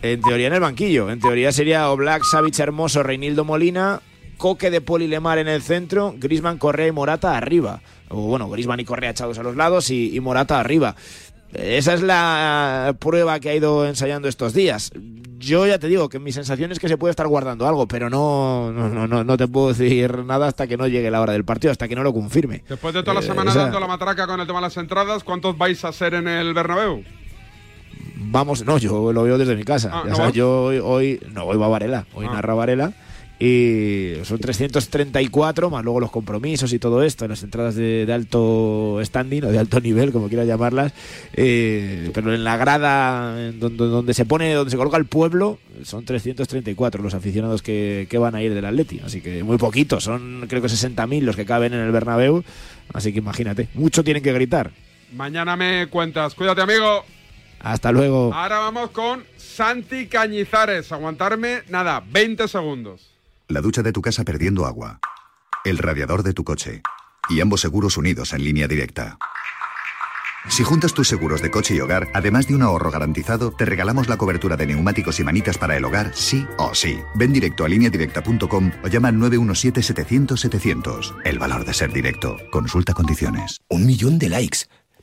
Speaker 20: En teoría en el banquillo. En teoría sería Oblak, Savic, Hermoso, Reinildo Molina, Coque de Poli Lemar en el centro, Grisman, Correa y Morata arriba. O bueno, Grisman y Correa echados a los lados y, y Morata arriba. Esa es la prueba que ha ido ensayando estos días. Yo ya te digo que mi sensación es que se puede estar guardando algo, pero no, no, no, no, no te puedo decir nada hasta que no llegue la hora del partido, hasta que no lo confirme.
Speaker 3: Después de toda la
Speaker 20: Eh,
Speaker 3: semana
Speaker 20: esa-
Speaker 3: dando la matraca con el tema de las entradas, ¿cuántos vais a ser en el Bernabéu?
Speaker 20: Vamos, no, yo lo veo desde mi casa.
Speaker 3: Ah,
Speaker 20: yo hoy, hoy- no, hoy va Varela, hoy
Speaker 3: Ah.
Speaker 20: narra Varela. Y son 334, más luego los compromisos y todo esto, las entradas de, de alto standing o de alto nivel, como quieras llamarlas. Eh, pero en la grada en donde, donde se pone, donde se coloca el pueblo, son 334 los aficionados que, que van a ir del Atleti. Así que muy poquitos, son creo que 60.000 los que caben en el Bernabéu. Así que imagínate, mucho tienen que gritar.
Speaker 3: Mañana me cuentas. Cuídate, amigo.
Speaker 20: Hasta luego.
Speaker 3: Ahora vamos con Santi Cañizares. Aguantarme, nada, 20 segundos.
Speaker 22: La ducha de tu casa perdiendo agua. El radiador de tu coche. Y ambos seguros unidos en línea directa. Si juntas tus seguros de coche y hogar, además de un ahorro garantizado, te regalamos la cobertura de neumáticos y manitas para el hogar, sí o sí. Ven directo a lineadirecta.com o llama al 917-700-700. El valor de ser directo. Consulta condiciones.
Speaker 19: Un millón de likes.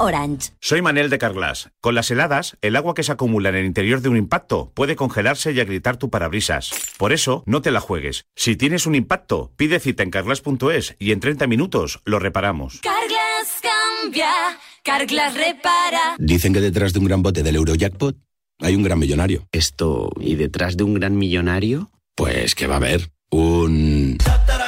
Speaker 17: Orange.
Speaker 23: Soy Manel de Carglass. Con las heladas, el agua que se acumula en el interior de un impacto puede congelarse y agrietar tu parabrisas. Por eso, no te la juegues. Si tienes un impacto, pide cita en carglass.es y en 30 minutos lo reparamos.
Speaker 17: Carglass cambia, Carglass repara.
Speaker 19: Dicen que detrás de un gran bote del Eurojackpot hay un gran millonario.
Speaker 24: Esto, ¿y detrás de un gran millonario?
Speaker 19: Pues que va a haber un...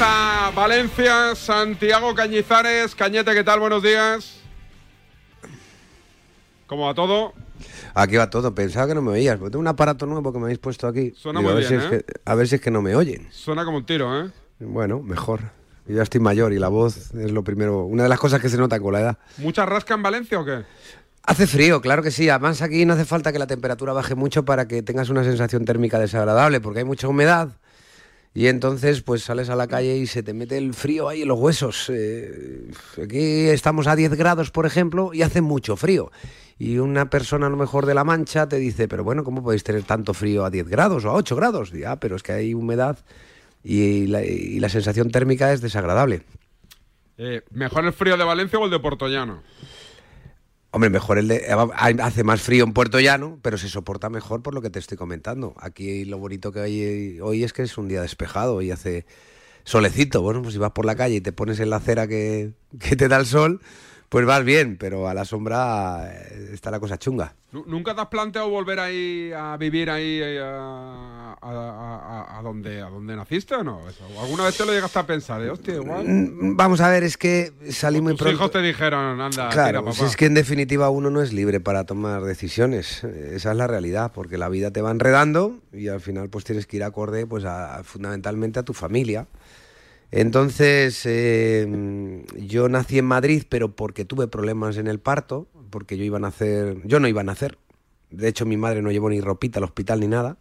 Speaker 3: Hasta Valencia, Santiago Cañizares. Cañete, ¿qué tal? Buenos días. ¿Cómo va todo?
Speaker 25: Aquí va todo. Pensaba que no me oías. porque Tengo un aparato nuevo que me habéis puesto aquí.
Speaker 3: Suena
Speaker 25: Digo,
Speaker 3: muy
Speaker 25: a, ver
Speaker 3: bien,
Speaker 25: es
Speaker 3: ¿eh?
Speaker 25: que, a ver si es que no me oyen.
Speaker 3: Suena como un tiro, ¿eh?
Speaker 25: Bueno, mejor. Yo ya estoy mayor y la voz es lo primero. Una de las cosas que se nota con la edad.
Speaker 3: ¿Mucha rasca en Valencia o qué?
Speaker 25: Hace frío, claro que sí. Además aquí no hace falta que la temperatura baje mucho para que tengas una sensación térmica desagradable, porque hay mucha humedad. Y entonces, pues sales a la calle y se te mete el frío ahí en los huesos. Eh, aquí estamos a 10 grados, por ejemplo, y hace mucho frío. Y una persona a lo mejor de La Mancha te dice, pero bueno, ¿cómo podéis tener tanto frío a 10 grados o a 8 grados? Y, ah, pero es que hay humedad y la, y la sensación térmica es desagradable.
Speaker 3: Eh, ¿Mejor el frío de Valencia o el de Portollano?
Speaker 25: Hombre, mejor el de. Hace más frío en Puerto Llano, pero se soporta mejor por lo que te estoy comentando. Aquí lo bonito que hay hoy es que es un día despejado y hace solecito. Bueno, pues si vas por la calle y te pones en la acera que, que te da el sol, pues vas bien, pero a la sombra eh, está la cosa chunga.
Speaker 3: Nu- ¿Nunca te has planteado volver ahí a vivir ahí eh, a, a, a- a donde, a donde naciste o no? Eso, ¿o ¿Alguna vez te lo llegaste a pensar? eh? Hostia, igual.
Speaker 25: Mm, Vamos a ver, es que salí muy
Speaker 3: Tus
Speaker 25: pronto.
Speaker 3: hijos te dijeron, anda,
Speaker 25: Claro,
Speaker 3: tira,
Speaker 25: si es que en definitiva uno no es libre para tomar decisiones. Esa es la realidad, porque la vida te va enredando y al final pues tienes que ir acorde pues fundamentalmente a tu familia. Entonces, eh, yo nací en Madrid, pero porque tuve problemas en el parto, porque yo iba a nacer, yo no iba a nacer. De hecho, mi madre no llevó ni ropita al hospital ni nada.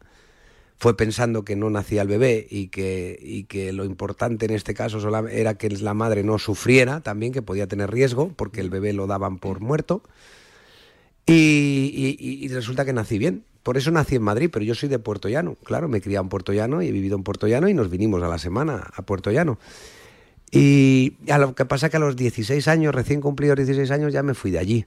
Speaker 25: Fue pensando que no nacía el bebé y que, y que lo importante en este caso era que la madre no sufriera también, que podía tener riesgo, porque el bebé lo daban por muerto. Y resulta que nací bien. Por eso nací en Madrid, pero yo soy de Puerto Llano. Claro, me he criado en Puerto Llano y he vivido en Puerto Llano y nos vinimos a la semana a Puerto Llano. Y a lo que pasa que a los 16 años, recién cumplidos 16 años, ya me fui de allí.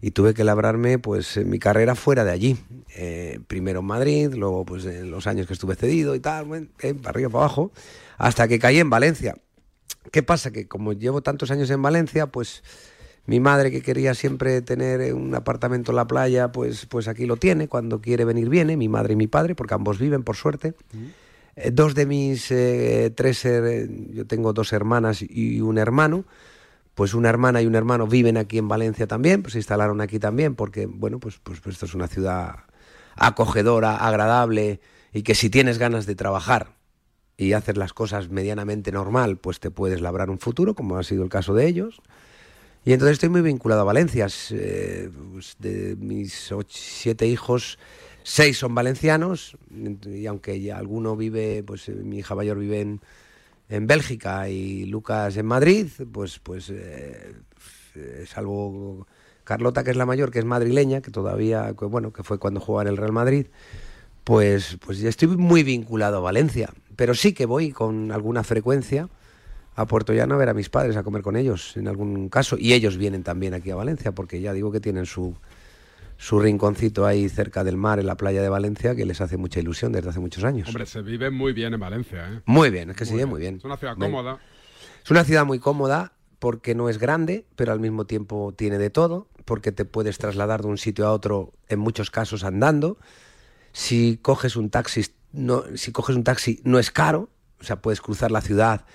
Speaker 25: Y tuve que labrarme pues mi carrera fuera de allí. Eh, primero en Madrid, luego pues en los años que estuve cedido y tal, eh, para arriba, para abajo, hasta que caí en Valencia. ¿Qué pasa? Que como llevo tantos años en Valencia, pues mi madre que quería siempre tener un apartamento en la playa, pues, pues aquí lo tiene, cuando quiere venir viene, mi madre y mi padre, porque ambos viven, por suerte. Eh, dos de mis eh, tres, eh, yo tengo dos hermanas y un hermano, pues una hermana y un hermano viven aquí en Valencia también, pues se instalaron aquí también, porque bueno, pues, pues, pues esto es una ciudad acogedora, agradable, y que si tienes ganas de trabajar y hacer las cosas medianamente normal, pues te puedes labrar un futuro, como ha sido el caso de ellos. Y entonces estoy muy vinculado a Valencia. Eh, pues de mis siete hijos, seis son valencianos, y aunque ya alguno vive, pues eh, mi hija mayor vive en, en Bélgica y Lucas en Madrid, pues, pues eh, salvo Carlota, que es la mayor, que es madrileña, que todavía, bueno, que fue cuando jugaba en el Real Madrid, pues, pues ya estoy muy vinculado a Valencia. Pero sí que voy con alguna frecuencia a Puerto Llano a ver a mis padres, a comer con ellos en algún caso. Y ellos vienen también aquí a Valencia, porque ya digo que tienen su, su rinconcito ahí cerca del mar, en la playa de Valencia, que les hace mucha ilusión desde hace muchos años.
Speaker 3: Hombre, se vive muy bien en Valencia, ¿eh?
Speaker 25: Muy bien, es que se vive muy bien.
Speaker 3: Es una ciudad cómoda.
Speaker 25: Es una ciudad muy cómoda porque no es grande, pero al mismo tiempo tiene de todo, porque te puedes trasladar de un sitio a otro, en muchos casos andando. Si coges un taxi, no, si coges un taxi no es caro, o sea, puedes cruzar la ciudad,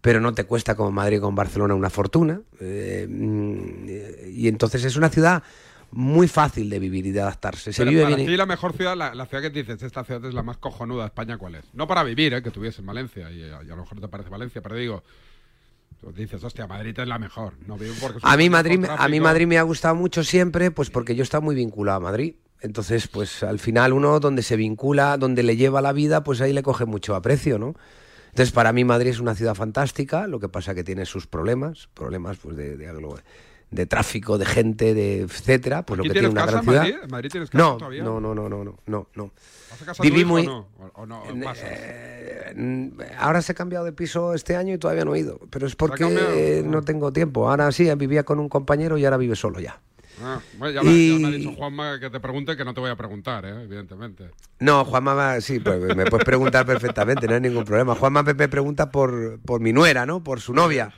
Speaker 25: pero no te cuesta como Madrid o con Barcelona una fortuna. Eh, mm, y entonces es una ciudad muy fácil de vivir y de adaptarse. Se
Speaker 3: Pero
Speaker 25: vive
Speaker 3: para
Speaker 25: bien.
Speaker 3: ti la mejor ciudad, la, la ciudad que dices, esta ciudad es la más cojonuda de España, ¿cuál es? No para vivir, ¿eh? que tuviese en Valencia, y, a y a lo mejor te parece Valencia, pero digo, tú dices, hostia, Madrid es la mejor. No porque
Speaker 25: A mí Madrid, a mí. Madrid me ha gustado mucho siempre, pues porque yo he estado muy vinculado a Madrid. Entonces, pues al final uno donde se vincula, donde le lleva la vida, pues ahí le coge mucho aprecio, ¿no? Entonces, para mí Madrid es una ciudad fantástica, lo que pasa que tiene sus problemas, problemas pues de, de, aglo- de tráfico, de gente, de etcétera, pues lo
Speaker 3: ¿Aquí
Speaker 25: que tiene una
Speaker 3: casa
Speaker 25: gran ciudad.
Speaker 3: Madrid? ¿En Madrid tienes casa
Speaker 25: no,
Speaker 3: todavía?
Speaker 25: no, no, no, no, no, no, no.
Speaker 3: ¿Hace casa
Speaker 25: Viví muy-
Speaker 3: o no? ¿O, o no? ¿O pasas?
Speaker 25: Mm, Ahora se ha cambiado de piso este año y todavía no he ido, pero es porque eh, no tengo tiempo. Ahora sí, vivía con un compañero y ahora vive solo ya.
Speaker 3: Ah, bueno, ya, me, ya me ha dicho Juanma que te pregunte que no te voy a preguntar, ¿eh? evidentemente.
Speaker 25: No, Juanma, va- sí, pues me puedes preguntar perfectamente, no hay ningún problema. Juanma me pregunta por, por mi nuera, ¿no? Por su novia,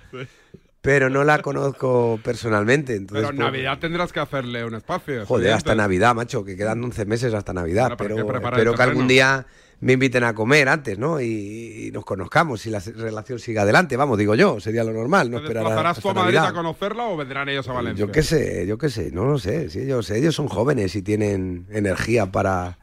Speaker 25: pero no la conozco personalmente. Entonces,
Speaker 3: Pero en
Speaker 25: pues,
Speaker 3: Navidad tendrás que hacerle un espacio.
Speaker 25: Joder,
Speaker 3: evidente.
Speaker 25: hasta Navidad, macho, que quedan 11 meses hasta Navidad,
Speaker 3: Bueno, pero que
Speaker 25: espero algún día me inviten a comer antes, ¿no? Y, y nos conozcamos y la relación siga adelante, vamos, digo yo, sería lo normal, no
Speaker 3: ¿Te
Speaker 25: esperar
Speaker 3: desplazarás tú a Madrid
Speaker 25: Navidad.
Speaker 3: a conocerla o vendrán ellos a Valencia?
Speaker 25: Yo qué sé, yo qué sé, no lo sé. Si ellos, ellos son jóvenes y tienen energía para,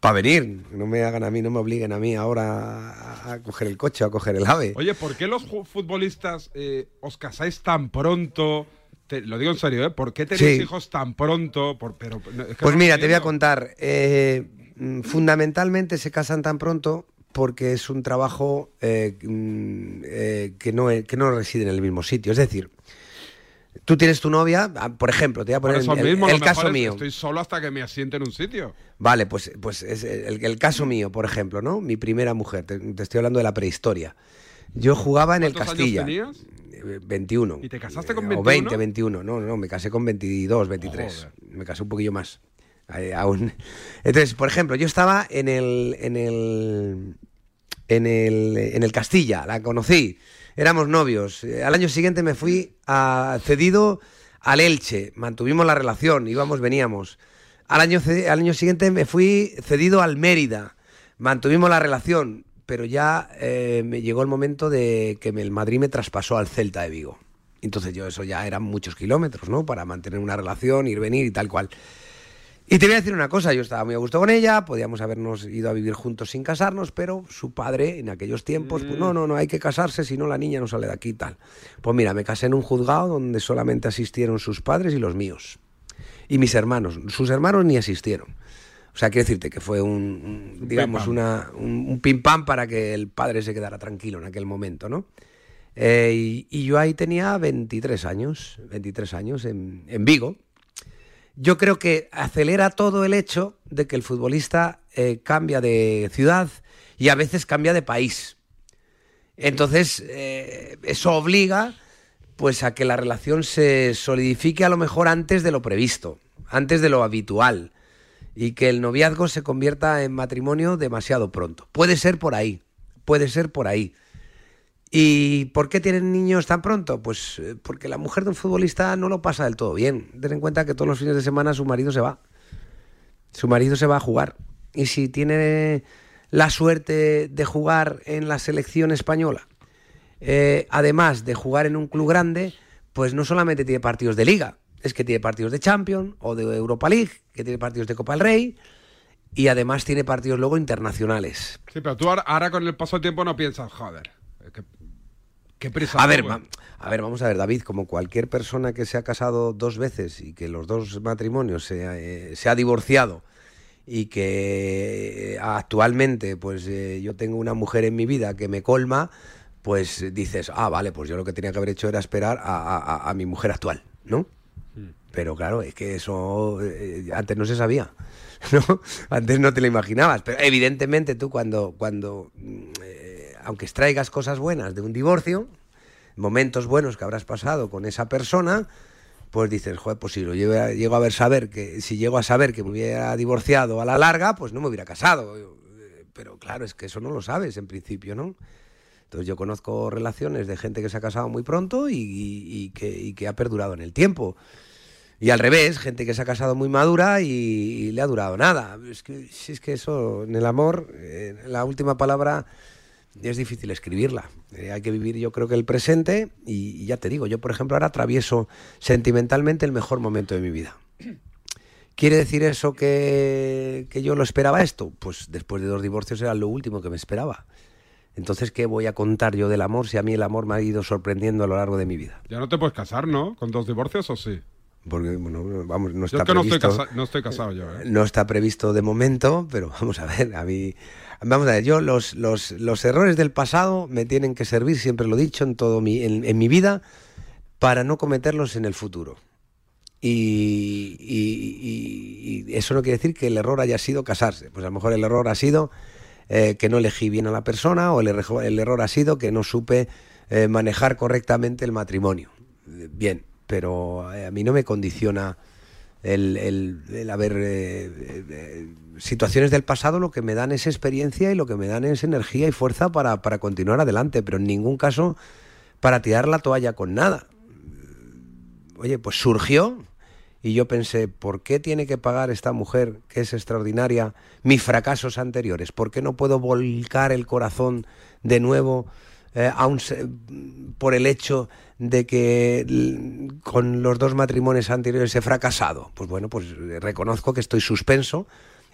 Speaker 25: para venir. No me hagan a mí, no me obliguen a mí ahora a, a coger el coche o a coger el ave.
Speaker 3: Oye, ¿por qué los futbolistas eh, os casáis tan pronto? Te- lo digo en serio, ¿eh? ¿Por qué tenéis
Speaker 25: Sí.
Speaker 3: hijos tan pronto? Por- pero, no, es que
Speaker 25: Pues
Speaker 3: no
Speaker 25: mira, te voy a contar. eh, fundamentalmente se casan tan pronto porque es un trabajo eh, mm, eh, que, no, que no reside en el mismo sitio. Es decir, tú tienes tu novia, ah, por ejemplo, te voy a poner el,
Speaker 3: mismo,
Speaker 25: el caso
Speaker 3: es-
Speaker 25: mío.
Speaker 3: Estoy solo hasta que me asiente en un sitio.
Speaker 25: Vale, pues, pues es el, el caso mío, por ejemplo, ¿no? Mi primera mujer, te, te estoy hablando de la prehistoria. Yo jugaba en el
Speaker 3: ¿Cuántos
Speaker 25: Castilla.
Speaker 3: años
Speaker 25: eh, 21.
Speaker 3: ¿Y te casaste con
Speaker 25: Eh,
Speaker 3: 21?
Speaker 25: O 20, 21. No, no, me casé con 22, 23. Me casé un poquillo más. Eh, aún. Entonces, por ejemplo, yo estaba en el, en el, en el, en el Castilla, la conocí. Éramos novios. Al año siguiente me fui a, cedido al Elche, mantuvimos la relación, íbamos, veníamos. Al año, al año siguiente me fui cedido al Mérida, mantuvimos la relación, pero ya eh, me llegó el momento de que el Madrid me traspasó al Celta de Vigo. Entonces yo eso ya eran muchos kilómetros, ¿no? Para mantener una relación, ir, venir y tal cual. Y te voy a decir una cosa, yo estaba muy a gusto con ella, podíamos habernos ido a vivir juntos sin casarnos, pero su padre en aquellos tiempos, pues no, no, no, hay que casarse, si no la niña no sale de aquí y tal. Pues mira, me casé en un juzgado donde solamente asistieron sus padres y los míos. Y mis hermanos, sus hermanos ni asistieron. O sea, quiero decirte que fue un, un, digamos,
Speaker 3: pim-pam.
Speaker 25: una, un, un pim pam para que el padre se quedara tranquilo en aquel momento, ¿no? Eh, y, y yo ahí tenía 23 años, 23 años en, en Vigo. Yo creo que acelera todo el hecho de que el futbolista eh, cambia de ciudad y a veces cambia de país. Entonces, eh, eso obliga pues a que la relación se solidifique a lo mejor antes de lo previsto, antes de lo habitual, y que el noviazgo se convierta en matrimonio demasiado pronto. Puede ser por ahí, puede ser por ahí. ¿Y por qué tienen niños tan pronto? Pues eh, porque la mujer de un futbolista no lo pasa del todo bien. Ten en cuenta que todos los fines de semana su marido se va. Su marido se va a jugar. Y si tiene la suerte de jugar en la selección española, eh, además de jugar en un club grande, pues no solamente tiene partidos de liga, es que tiene partidos de Champions o de Europa League, que tiene partidos de Copa del Rey y además tiene partidos luego internacionales.
Speaker 3: Sí, pero tú ahora, ahora con el paso del tiempo no piensas, joder, qué.
Speaker 25: A ver, va- a ver, vamos a ver, David, como cualquier persona que se ha casado dos veces y que los dos matrimonios se, ha- eh, se ha divorciado y que actualmente pues eh, yo tengo una mujer en mi vida que me colma, pues dices, ah, vale, pues yo lo que tenía que haber hecho era esperar a, a- a- a mi mujer actual, ¿no? Pero claro, es que eso eh, antes no se sabía, [LAUGHS] ¿no? Antes no te lo imaginabas. Pero evidentemente tú cuando, cuando mm, eh, aunque extraigas cosas buenas de un divorcio, momentos buenos que habrás pasado con esa persona, pues dices, joder, pues si lo llego a, llego a ver saber que, si llego a saber que me hubiera divorciado a la larga, pues no me hubiera casado. Pero claro, es que eso no lo sabes en principio, ¿no? Entonces yo conozco relaciones de gente que se ha casado muy pronto y, que, ha perdurado en el tiempo. Y al revés, gente que se ha casado muy madura y, y le ha durado nada. Es que, si es que eso, en el amor, eh, la última palabra es difícil escribirla. Eh, hay que vivir, yo creo que el presente y, y ya te digo, yo por ejemplo ahora atravieso sentimentalmente el mejor momento de mi vida. ¿Quiere decir eso que, que yo lo esperaba esto? Pues después de dos divorcios era lo último que me esperaba. Entonces, ¿qué voy a contar yo del amor si a mí el amor me ha ido sorprendiendo a lo largo de mi vida?
Speaker 3: Ya no te puedes casar, ¿no? ¿Con dos divorcios o sí?
Speaker 25: Porque, bueno, vamos, no
Speaker 3: Yo
Speaker 25: está
Speaker 3: es que no estoy,
Speaker 25: previsto.
Speaker 3: casa- no estoy casado yo, ¿eh?
Speaker 25: No está previsto de momento, pero [LAUGHS] vamos a ver, a mí... Vamos a ver, yo los, los, los errores del pasado me tienen que servir, siempre lo he dicho, en, todo mi, en, en mi vida, para no cometerlos en el futuro. Y, y- eso no quiere decir que el error haya sido casarse. Pues a lo mejor el error ha sido eh, que no elegí bien a la persona o el, erro- el error ha sido que no supe eh, manejar correctamente el matrimonio. Bien, pero eh, a mí no me condiciona el, el- el haber eh, situaciones del pasado, lo que me dan es experiencia y lo que me dan es energía y fuerza para, para continuar adelante, pero en ningún caso para tirar la toalla con nada. Oye, pues surgió y yo pensé, ¿por qué tiene que pagar esta mujer, que es extraordinaria, mis fracasos anteriores? ¿Por qué no puedo volcar el corazón de nuevo eh, aun por el hecho de que con los dos matrimonios anteriores he fracasado? Pues bueno, pues eh, reconozco que estoy suspenso.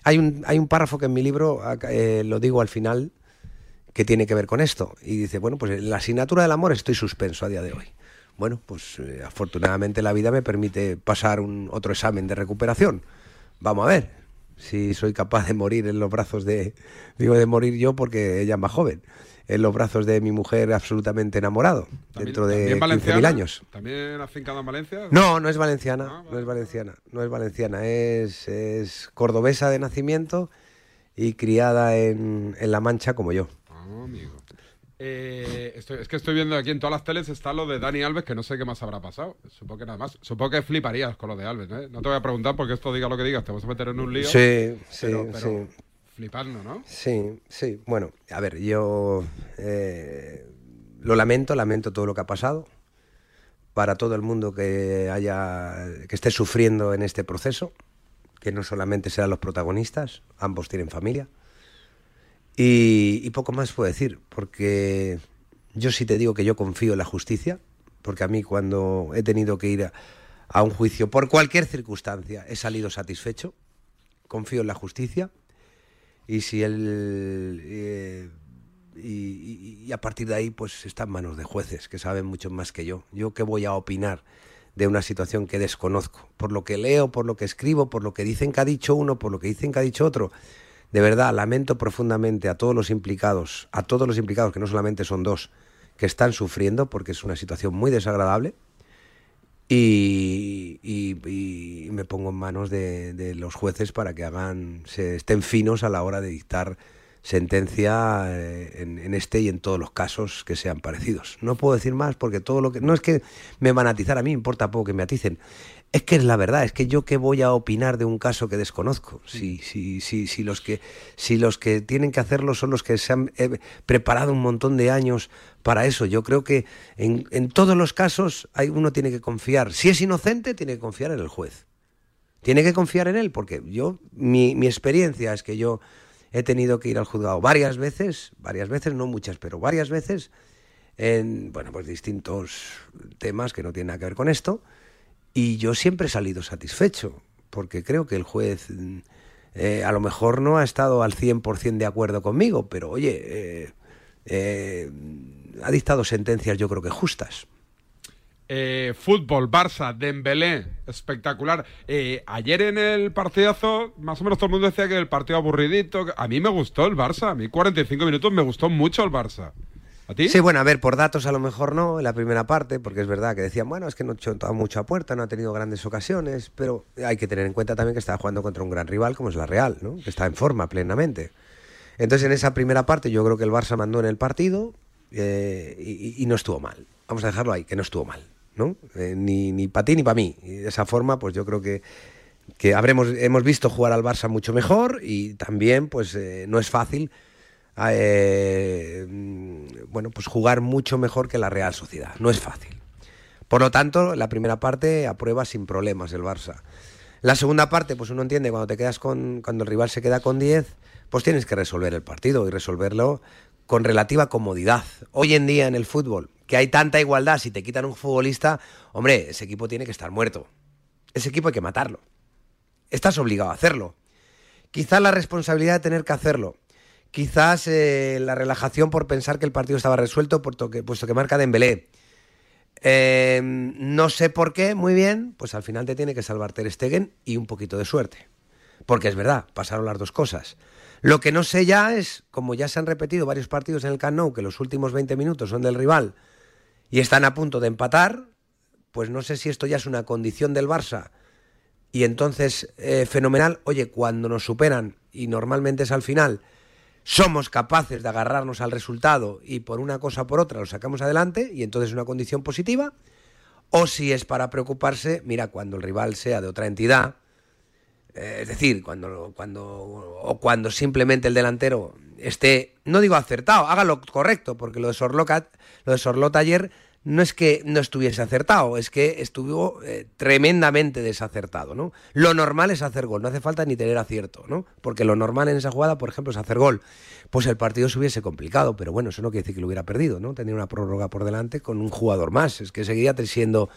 Speaker 25: Hay un, hay un párrafo que en mi libro eh, lo digo al final que tiene que ver con esto. Y dice, bueno, pues en la asignatura del amor estoy suspenso a día de hoy. Bueno, pues eh, afortunadamente la vida me permite pasar un otro examen de recuperación. Vamos a ver si soy capaz de morir en los brazos de, digo de morir yo porque ella es más joven, en los brazos de mi mujer absolutamente enamorado, dentro de
Speaker 3: ¿También
Speaker 25: 15.000
Speaker 3: valenciana?
Speaker 25: años.
Speaker 3: ¿También afincada en Valencia?
Speaker 25: No, no es valenciana, no es valenciana, no es valenciana, es, es cordobesa de nacimiento y criada en, en La Mancha como yo.
Speaker 3: Ah, amigo. Eh, estoy- es que estoy viendo aquí en todas las teles está lo de Dani Alves, que no sé qué más habrá pasado. Supongo que nada más. Supongo que fliparías con lo de Alves, ¿eh? No te voy a preguntar porque esto diga lo que digas, te vas a meter en un lío.
Speaker 25: Sí, sí,
Speaker 3: pero, pero
Speaker 25: sí.
Speaker 3: Flipando, ¿no?
Speaker 25: Sí, sí. Bueno, a ver, yo eh, lo lamento, lamento todo lo que ha pasado, para todo el mundo que haya que esté sufriendo en este proceso, que no solamente serán los protagonistas, ambos tienen familia. Y, poco más puedo decir, porque yo sí te digo que yo confío en la justicia, porque a mí cuando he tenido que ir a un juicio por cualquier circunstancia he salido satisfecho, confío en la justicia y si él eh, y, y- a partir de ahí pues está en manos de jueces que saben mucho más que yo. Yo qué voy a opinar de una situación que desconozco, por lo que leo, por lo que escribo, por lo que dicen que ha dicho uno, por lo que dicen que ha dicho otro. De verdad, lamento profundamente a todos los implicados, a todos los implicados, que no solamente son dos, que están sufriendo porque es una situación muy desagradable. Y, y- me pongo en manos de, de los jueces para que hagan, se estén finos a la hora de dictar sentencia eh, en, este y en todos los casos que sean parecidos. No puedo decir más porque todo lo que no es que me van a atizar a mí, importa poco que me aticen. Es que es la verdad, es que yo qué voy a opinar de un caso que desconozco. Si, si, si, si los que si los que tienen que hacerlo son los que se han eh, preparado un montón de años para eso. Yo creo que en, en todos los casos hay, uno tiene que confiar. Si es inocente, tiene que confiar en el juez. Tiene que confiar en él, porque yo, mi, mi experiencia es que yo he tenido que ir al juzgado varias veces, varias veces, no muchas, pero varias veces, en bueno, pues distintos temas que no tienen nada que ver con esto, y yo siempre he salido satisfecho, porque creo que el juez mm, eh, a lo mejor no ha estado al 100% de acuerdo conmigo, pero oye, eh, eh, ha dictado sentencias yo creo que justas.
Speaker 3: Eh, fútbol, Barça, Dembélé, espectacular. Ayer en el partidazo, más o menos todo el mundo decía que el partido aburridito. A mí me gustó el Barça, a mí 45 minutos me gustó mucho el Barça.
Speaker 25: Sí, bueno, a ver, por datos a lo mejor no, en la primera parte, porque es verdad que decían, bueno, es que no ha chutado mucho a puerta, no ha tenido grandes ocasiones, pero hay que tener en cuenta también que estaba jugando contra un gran rival como es la Real, ¿no? Que está en forma plenamente. Entonces, en esa primera parte yo creo que el Barça mandó en el partido eh, y, no estuvo mal. Vamos a dejarlo ahí, que no estuvo mal, ¿no? Eh, ni ni para ti ni para mí. Y de esa forma, pues yo creo que que habremos hemos visto jugar al Barça mucho mejor y también pues eh, no es fácil eh, mm, bueno pues jugar mucho mejor que la Real Sociedad. No es fácil. Por lo tanto la primera parte aprueba sin problemas el Barça. La segunda parte pues uno entiende cuando te quedas con cuando el rival se queda con 10 pues tienes que resolver el partido y resolverlo con relativa comodidad. Hoy en día en el fútbol que hay tanta igualdad si te quitan un futbolista hombre ese equipo tiene que estar muerto. Ese equipo hay que matarlo. Estás obligado a hacerlo. Quizás la responsabilidad de tener que hacerlo. Quizás eh, la relajación por pensar que el partido estaba resuelto, puesto que, marca Dembélé. Eh, no sé por qué, muy bien, pues al final te tiene que salvar Ter Stegen y un poquito de suerte. Porque es verdad, pasaron las dos cosas. Lo que no sé ya es, como ya se han repetido varios partidos en el Camp Nou, que los últimos 20 minutos son del rival y están a punto de empatar, pues no sé si esto ya es una condición del Barça y entonces, eh, fenomenal, oye, cuando nos superan, y normalmente es al final, somos capaces de agarrarnos al resultado y por una cosa o por otra lo sacamos adelante, y entonces es una condición positiva, o si es para preocuparse, mira, cuando el rival sea de otra entidad, eh, es decir, cuando, cuando, o cuando simplemente el delantero esté, no digo acertado, haga lo correcto, porque lo de lo de Sorlot ayer no es que no estuviese acertado, es que estuvo eh, tremendamente desacertado, ¿no? Lo normal es hacer gol, no hace falta ni tener acierto, ¿no? Porque lo normal en esa jugada, por ejemplo, es hacer gol. Pues el partido se hubiese complicado, pero bueno, eso no quiere decir que lo hubiera perdido, ¿no? Tenía una prórroga por delante con un jugador más, es que seguía siendo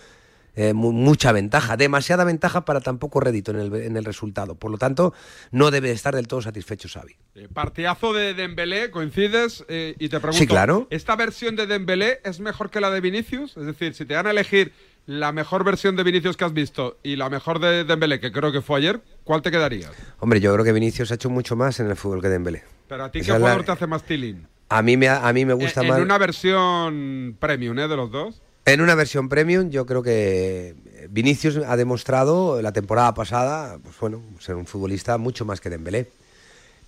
Speaker 25: eh, mu- mucha ventaja, demasiada ventaja para tan poco rédito en el, en el resultado. Por lo tanto, no debe estar del todo satisfecho Xavi.
Speaker 3: Eh, Partidazo de Dembélé, coincides Eh, y te pregunto,
Speaker 25: Sí, claro.
Speaker 3: ¿esta versión de Dembélé es mejor que la de Vinicius? Es decir, si te dan a elegir la mejor versión de Vinicius que has visto y la mejor de Dembélé, que creo que fue ayer, ¿cuál te quedaría?
Speaker 25: Hombre, yo creo que Vinicius ha hecho mucho más en el fútbol que Dembélé.
Speaker 3: Pero a ti,
Speaker 25: Esa
Speaker 3: ¿qué
Speaker 25: la-
Speaker 3: jugador te hace más tilín?
Speaker 25: A mí me, a mí me gusta
Speaker 3: en,
Speaker 25: más...
Speaker 3: en una versión premium, ¿eh? De los dos.
Speaker 25: En una versión premium, yo creo que Vinicius ha demostrado la temporada pasada, pues bueno, ser un futbolista mucho más que Dembélé.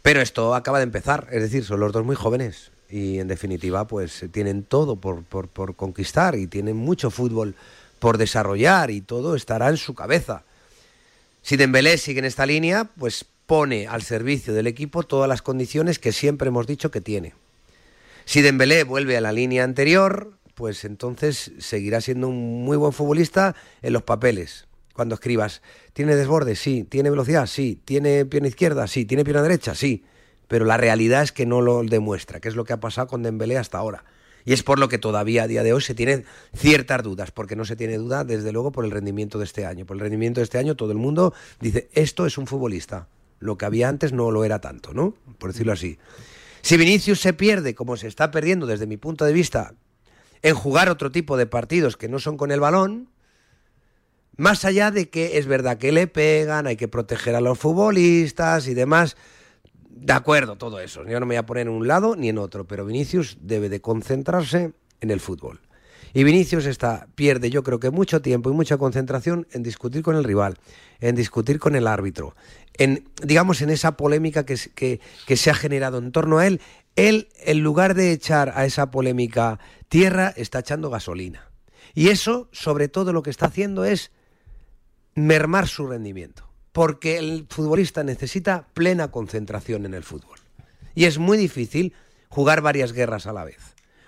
Speaker 25: Pero esto acaba de empezar, es decir, son los dos muy jóvenes y en definitiva pues tienen todo por, por, por conquistar y tienen mucho fútbol por desarrollar y todo estará en su cabeza. Si Dembélé sigue en esta línea, pues pone al servicio del equipo todas las condiciones que siempre hemos dicho que tiene. Si Dembélé vuelve a la línea anterior, pues entonces seguirá siendo un muy buen futbolista en los papeles. Cuando escribas, ¿tiene desborde? Sí. ¿Tiene velocidad? Sí. ¿Tiene pierna izquierda? Sí. ¿Tiene pierna derecha? Sí. Pero la realidad es que no lo demuestra, que es lo que ha pasado con Dembélé hasta ahora. Y es por lo que todavía a día de hoy se tienen ciertas dudas, porque no se tiene duda, desde luego, por el rendimiento de este año. Por el rendimiento de este año todo el mundo dice, esto es un futbolista. Lo que había antes no lo era tanto, ¿no? Por decirlo así. Si Vinicius se pierde, como se está perdiendo desde mi punto de vista, en jugar otro tipo de partidos que no son con el balón, más allá de que es verdad que le pegan, hay que proteger a los futbolistas y demás, de acuerdo, todo eso. Yo no me voy a poner en un lado ni en otro, pero Vinicius debe de concentrarse en el fútbol. Y Vinicius está, pierde yo creo que mucho tiempo y mucha concentración en discutir con el rival, en discutir con el árbitro, en, digamos, en esa polémica que, que, que se ha generado en torno a él. Él, en lugar de echar a esa polémica tierra, está echando gasolina. Y eso, sobre todo, lo que está haciendo es mermar su rendimiento. Porque el futbolista necesita plena concentración en el fútbol. Y es muy difícil jugar varias guerras a la vez.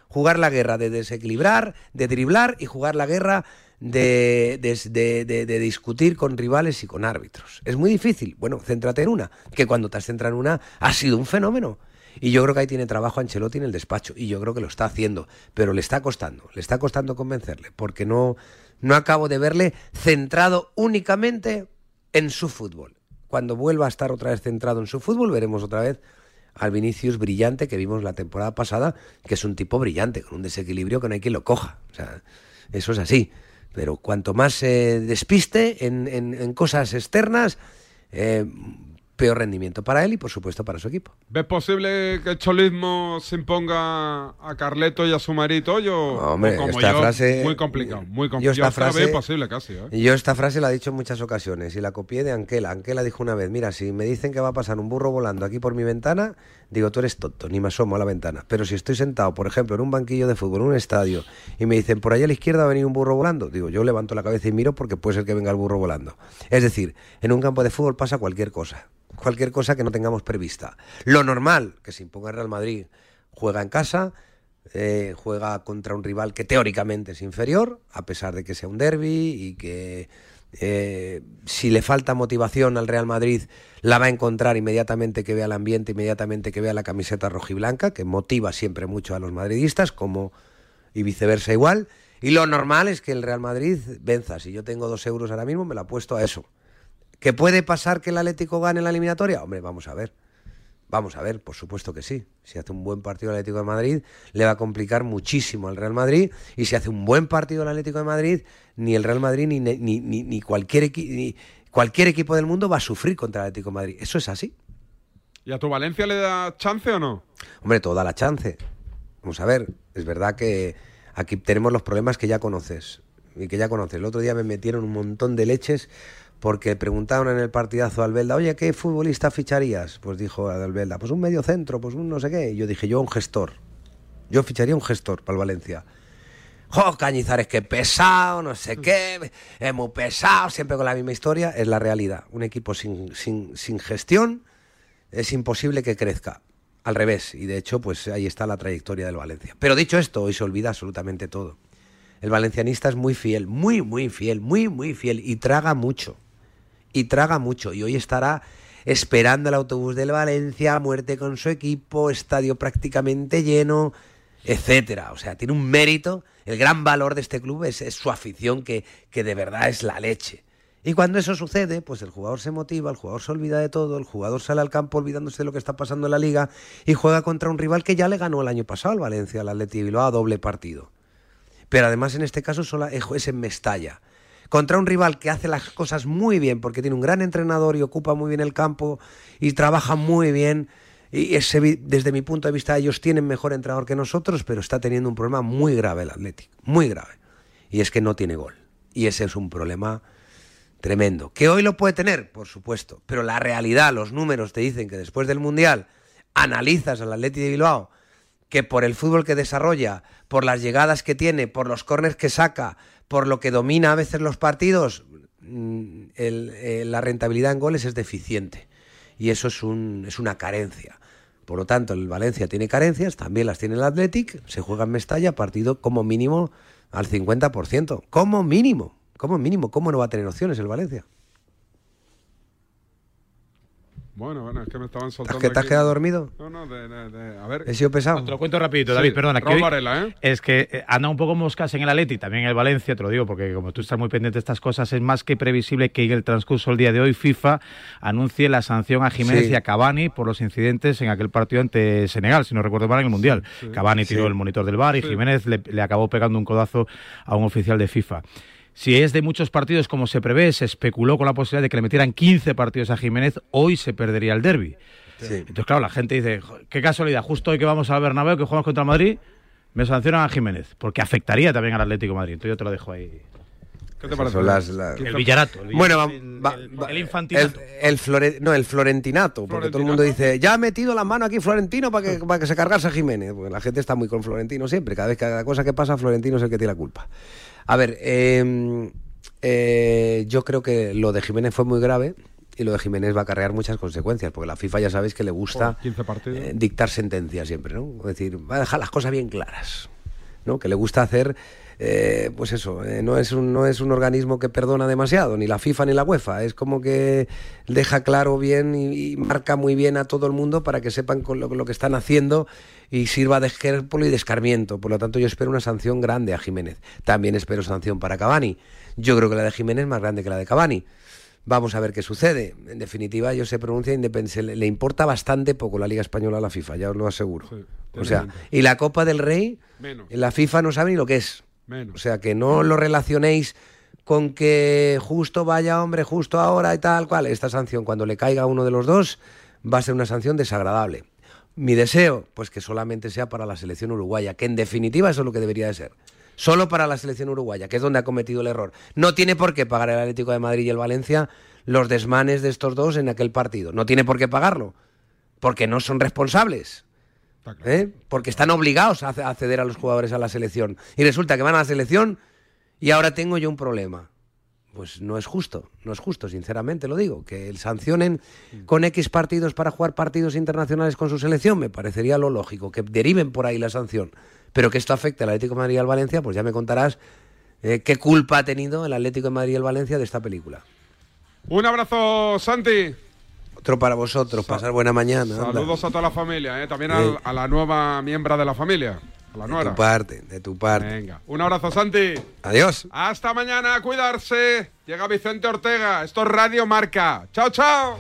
Speaker 25: Jugar la guerra de desequilibrar, de driblar y jugar la guerra de, de- de- de- discutir con rivales y con árbitros. Es muy difícil. Bueno, céntrate en una, que cuando te has centrado en una ha sido un fenómeno. Y yo creo que ahí tiene trabajo Ancelotti en el despacho. Y yo creo que lo está haciendo. Pero le está costando. Le está costando convencerle. Porque no, no acabo de verle centrado únicamente en su fútbol. Cuando vuelva a estar otra vez centrado en su fútbol, veremos otra vez al Vinicius brillante que vimos la temporada pasada, que es un tipo brillante, con un desequilibrio que no hay quien lo coja. O sea, eso es así. Pero cuanto más se despiste en, en- cosas externas, eh, peor rendimiento para él y, por supuesto, para su equipo.
Speaker 3: ¿Ves posible que el cholismo se imponga a Carleto y a su marito? Yo,
Speaker 25: Hombre,
Speaker 3: como
Speaker 25: esta
Speaker 3: yo,
Speaker 25: frase-
Speaker 3: muy complicado, muy
Speaker 25: yo
Speaker 3: complicado.
Speaker 25: esta frase-
Speaker 3: imposible casi, ¿eh?
Speaker 25: Yo esta frase la he dicho en muchas ocasiones y la copié de Anquela. Anquela dijo una vez, mira, si me dicen que va a pasar un burro volando aquí por mi ventana, digo, tú eres tonto, ni me asomo a la ventana. Pero si estoy sentado, por ejemplo, en un banquillo de fútbol, en un estadio, y me dicen, por allá a la izquierda va a venir un burro volando, digo, yo levanto la cabeza y miro porque puede ser que venga el burro volando. Es decir, en un campo de fútbol pasa cualquier cosa, cualquier cosa que no tengamos prevista. Lo normal, que se imponga Real Madrid, juega en casa, eh, juega contra un rival que teóricamente es inferior, a pesar de que sea un derby y que eh, si le falta motivación al Real Madrid la va a encontrar inmediatamente que vea el ambiente, inmediatamente que vea la camiseta rojiblanca, que motiva siempre mucho a los madridistas, como y viceversa igual. Y lo normal es que el Real Madrid venza. Si yo tengo dos euros ahora mismo, me la apuesto a eso. ¿Que puede pasar que el Atlético gane la eliminatoria? Hombre, vamos a ver. Vamos a ver, por supuesto que sí. Si hace un buen partido el Atlético de Madrid, le va a complicar muchísimo al Real Madrid. Y si hace un buen partido el Atlético de Madrid, ni el Real Madrid ni, ni, ni- ni cualquier, cualquier equipo del mundo va a sufrir contra el Atlético de Madrid. Eso es así.
Speaker 3: ¿Y a tu Valencia le da chance o no?
Speaker 25: Hombre, toda la chance. Vamos a ver, es verdad que aquí tenemos los problemas que ya conoces. Y que ya conoces. El otro día me metieron un montón de leches porque preguntaron en el partidazo a Albelda, oye, ¿qué futbolista ficharías? Pues dijo Albelda, pues un medio centro, pues un no sé qué. Y yo dije, yo un gestor. Yo ficharía un gestor para el Valencia. ¡Jo, Cañizares, qué pesado, no sé qué! Es muy pesado, siempre con la misma historia. Es la realidad. Un equipo sin, sin, sin gestión es imposible que crezca. Al revés. Y de hecho, pues ahí está la trayectoria del Valencia. Pero dicho esto, hoy se olvida absolutamente todo. El valencianista es muy fiel, muy, muy fiel, muy, muy fiel. Y traga mucho. Y traga mucho. Y hoy estará esperando el autobús del Valencia, muerte con su equipo, estadio prácticamente lleno, etcétera. O sea, tiene un mérito. El gran valor de este club es, su afición, que, que de verdad es la leche. Y cuando eso sucede, pues el jugador se motiva, el jugador se olvida de todo, el jugador sale al campo olvidándose de lo que está pasando en la liga y juega contra un rival que ya le ganó el año pasado al Valencia, al Atleti Bilbao, a doble partido. Pero además en este caso solo es en Mestalla. Contra un rival que hace las cosas muy bien, porque tiene un gran entrenador y ocupa muy bien el campo y trabaja muy bien. Y ese, desde mi punto de vista ellos tienen mejor entrenador que nosotros, pero está teniendo un problema muy grave el Atlético, muy grave. Y es que no tiene gol. Y ese es un problema tremendo. ¿Que hoy lo puede tener? Por supuesto. Pero la realidad, los números te dicen que después del Mundial analizas al Atleti de Bilbao que por el fútbol que desarrolla, por las llegadas que tiene, por los corners que saca, por lo que domina a veces los partidos, mm, eh, la rentabilidad en goles es deficiente. Y eso es, un, es una carencia. Por lo tanto, el Valencia tiene carencias, también las tiene el Athletic, se juega en Mestalla, partido como mínimo al 50%. Como mínimo, como mínimo, ¿cómo no va a tener opciones el Valencia?
Speaker 3: Bueno, bueno, es que me estaban soltando.
Speaker 25: que te has
Speaker 3: aquí-
Speaker 25: quedado dormido?
Speaker 3: No, no, de, de- de- a ver.
Speaker 25: He sido pesado.
Speaker 26: Te lo cuento rapidito,
Speaker 3: Sí,
Speaker 26: David, perdona. que
Speaker 3: Varela, ¿eh?
Speaker 26: Es que eh, anda un poco moscas en el Atleti, también en el Valencia, te lo digo, porque como tú estás muy pendiente de estas cosas, es más que previsible que en el transcurso del día de hoy FIFA anuncie la sanción a Jiménez
Speaker 25: Sí.
Speaker 26: y a Cavani por los incidentes en aquel partido ante Senegal, si no recuerdo mal, en el Mundial. Cavani tiró
Speaker 25: Sí.
Speaker 26: el monitor del bar y Jiménez le, le acabó pegando un codazo a un oficial de FIFA. Si es de muchos partidos como se prevé, se especuló con la posibilidad de que le metieran 15 partidos a Jiménez, hoy se perdería el derby. Entonces, claro, la gente dice, "Jo, qué casualidad, justo hoy que vamos al Bernabéu, que jugamos contra el Madrid, me sancionan a Jiménez, porque afectaría también al Atlético de Madrid. Entonces yo te lo dejo ahí.
Speaker 3: ¿Qué te
Speaker 25: Son las- las-
Speaker 26: El Villarato. el
Speaker 25: Bueno, va-
Speaker 26: el,
Speaker 25: va-
Speaker 26: el
Speaker 25: el,
Speaker 26: infantinato.
Speaker 25: el flore- no, el florentinato, porque todo el mundo dice, ya ha metido la mano aquí Florentino para que, para que se cargase a Jiménez. Porque la gente está muy con Florentino siempre, cada vez que cada cosa que pasa, Florentino es el que tiene la culpa. A ver, eh, eh, yo creo que lo de Jiménez fue muy grave y lo de Jiménez va a acarrear muchas consecuencias, porque la FIFA ya sabéis que le gusta
Speaker 3: Por 15 partidos.
Speaker 25: eh, dictar sentencias siempre, ¿no? Es decir, va a dejar las cosas bien claras, ¿no? Que le gusta hacer, eh, pues eso, eh, no, es un, no es un organismo que perdona demasiado, ni la FIFA ni la UEFA, es como que deja claro bien y, y marca muy bien a todo el mundo para que sepan con lo, lo que están haciendo y sirva de ejemplo y de escarmiento. Por lo tanto, yo espero una sanción grande a Jiménez. También espero sanción para Cavani. Yo creo que la de Jiménez es más grande que la de Cavani. Vamos a ver qué sucede. En definitiva, ellos se pronuncia independiente. Le, le importa bastante poco la Liga Española a la FIFA, ya os lo aseguro. o sea, y la Copa del Rey,
Speaker 3: Menos.
Speaker 25: la FIFA no sabe ni lo que es.
Speaker 3: Menos.
Speaker 25: O sea, que no lo relacionéis con que justo vaya hombre, justo ahora y tal cual. Esta sanción, cuando le caiga a uno de los dos, va a ser una sanción desagradable. Mi deseo, pues que solamente sea para la selección uruguaya, que en definitiva eso es lo que debería de ser. Solo para la selección uruguaya, que es donde ha cometido el error. No tiene por qué pagar el Atlético de Madrid y el Valencia los desmanes de estos dos en aquel partido. No tiene por qué pagarlo, porque no son responsables. ¿eh? Porque están obligados a a acceder a los jugadores a la selección. Y resulta que van a la selección y ahora tengo yo un problema. Pues no es justo, no es justo, sinceramente lo digo. Que sancionen con X partidos para jugar partidos internacionales con su selección, me parecería lo lógico. Que deriven por ahí la sanción. Pero que esto afecte al Atlético de Madrid y al Valencia, pues ya me contarás eh, qué culpa ha tenido el Atlético de Madrid y el Valencia de esta película.
Speaker 3: Un abrazo, Santi.
Speaker 25: Otro para vosotros, pasar buena mañana. anda.
Speaker 3: Saludos a toda la familia, ¿eh? también
Speaker 25: Eh.
Speaker 3: al- a la nueva miembro de la familia, la
Speaker 25: De
Speaker 3: nuera.
Speaker 25: tu parte, de tu parte.
Speaker 3: Venga, un abrazo, Santi.
Speaker 25: Adiós.
Speaker 3: Hasta mañana, a cuidarse. Llega Vicente Ortega. Esto es Radio Marca. Chao, chao.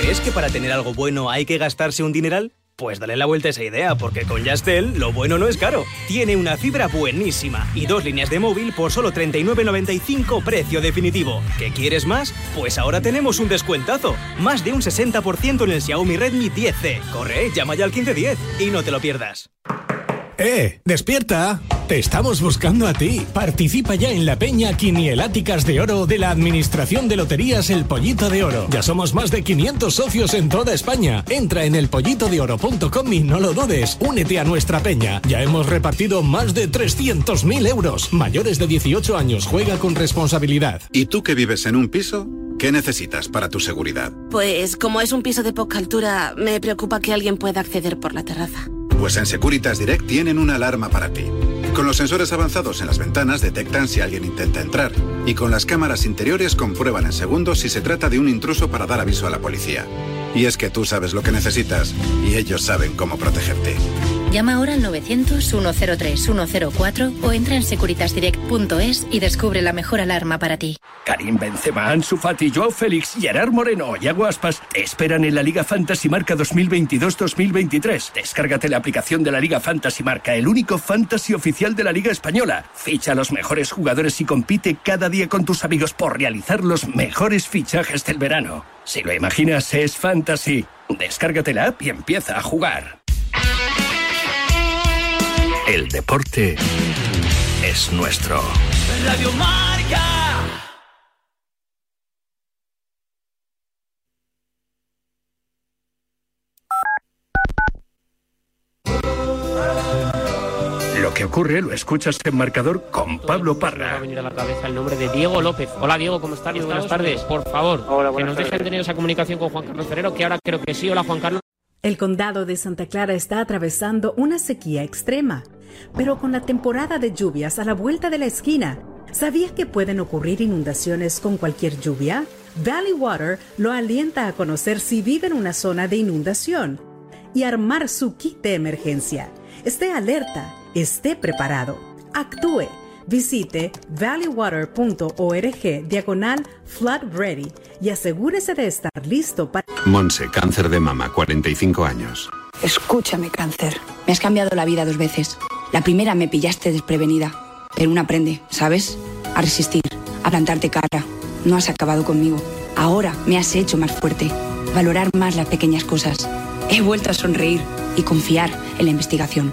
Speaker 27: ¿Crees que para tener algo bueno hay que gastarse un dineral? Pues dale la vuelta a esa idea, porque con Yastel lo bueno no es caro. Tiene una fibra buenísima y dos líneas de móvil por solo 39.95 precio definitivo. ¿Qué quieres más? Pues ahora tenemos un descuentazo. Más de un 60% en el Xiaomi Redmi 10C. Corre, llama ya al 1510 y no te lo pierdas.
Speaker 28: ¡Eh! ¡Despierta! Te estamos buscando a ti. Participa ya en la peña Quinieláticas de Oro de la Administración de Loterías El Pollito de Oro. Ya somos más de 500 socios en toda España. Entra en elpollitodeoro.com y no lo dudes. Únete a nuestra peña. Ya hemos repartido más de 300.000 euros. Mayores de 18 años, juega con responsabilidad.
Speaker 15: ¿Y tú que vives en un piso? ¿Qué necesitas para tu seguridad?
Speaker 29: Pues como es un piso de poca altura, me preocupa que alguien pueda acceder por la terraza.
Speaker 15: Pues en Securitas Direct tienen una alarma para ti. Con los sensores avanzados en las ventanas detectan si alguien intenta entrar y con las cámaras interiores comprueban en segundos si se trata de un intruso para dar aviso a la policía. Y es que tú sabes lo que necesitas y ellos saben cómo protegerte.
Speaker 30: Llama ahora al 900-103-104 o entra en securitasdirect.es y descubre la mejor alarma para ti.
Speaker 31: Karim Benzema, Ansu Fati, Joao Félix, Gerard Moreno y Aguaspas te esperan en la Liga Fantasy Marca 2022-2023. Descárgate la aplicación de la Liga Fantasy Marca, el único fantasy oficial de la Liga Española. Ficha a los mejores jugadores y compite cada día con tus amigos por realizar los mejores fichajes del verano. Si lo imaginas, es fantasy. Descárgate la app y empieza a jugar.
Speaker 32: El deporte es nuestro.
Speaker 2: Radio Marca.
Speaker 31: Lo que ocurre lo escuchas en marcador con Pablo
Speaker 33: Me ha
Speaker 31: Parra.
Speaker 33: venido a la cabeza el nombre de Diego López. Hola Diego, ¿cómo estás? Muy buenas tardes. Por favor, que
Speaker 34: buenas
Speaker 33: nos dejen
Speaker 34: tardes.
Speaker 33: tener esa comunicación con Juan Carlos Ferrero, que ahora creo que sí. Hola Juan Carlos.
Speaker 18: El condado de Santa Clara está atravesando una sequía extrema, pero con la temporada de lluvias a la vuelta de la esquina, ¿sabía que pueden ocurrir inundaciones con cualquier lluvia? Valley Water lo alienta a conocer si vive en una zona de inundación y armar su kit de emergencia. Esté alerta, esté preparado, actúe. Visite valleywater.org diagonal flood ready y asegúrese de estar listo para...
Speaker 35: Monse, cáncer de mama, 45 años.
Speaker 36: Escúchame, cáncer. Me has cambiado la vida dos veces. La primera me pillaste desprevenida, pero uno aprende, ¿sabes? A resistir, a plantarte cara. No has acabado conmigo. Ahora me has hecho más fuerte, valorar más las pequeñas cosas. He vuelto a sonreír y confiar en la investigación.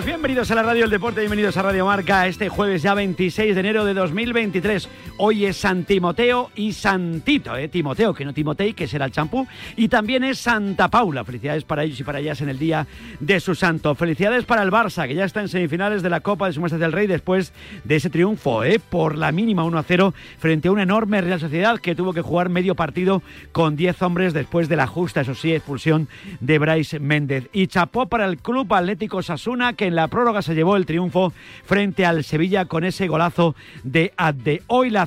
Speaker 26: Bienvenidos a la Radio del Deporte, bienvenidos a Radio Marca este jueves ya 26 de enero de 2023. Hoy es San Timoteo y Santito, ¿eh? Timoteo, que no Timotei, que será el champú. Y también es Santa Paula. Felicidades para ellos y para ellas en el día de su santo. Felicidades para el Barça, que ya está en semifinales de la Copa de Su del Rey después de ese triunfo, ¿eh? Por la mínima 1 a 0 frente a una enorme Real Sociedad que tuvo que jugar medio partido con 10 hombres después de la justa, eso sí, expulsión de Bryce Méndez. Y chapó para el Club Atlético Sasuna, que en la prórroga se llevó el triunfo frente al Sevilla con ese golazo de Adde.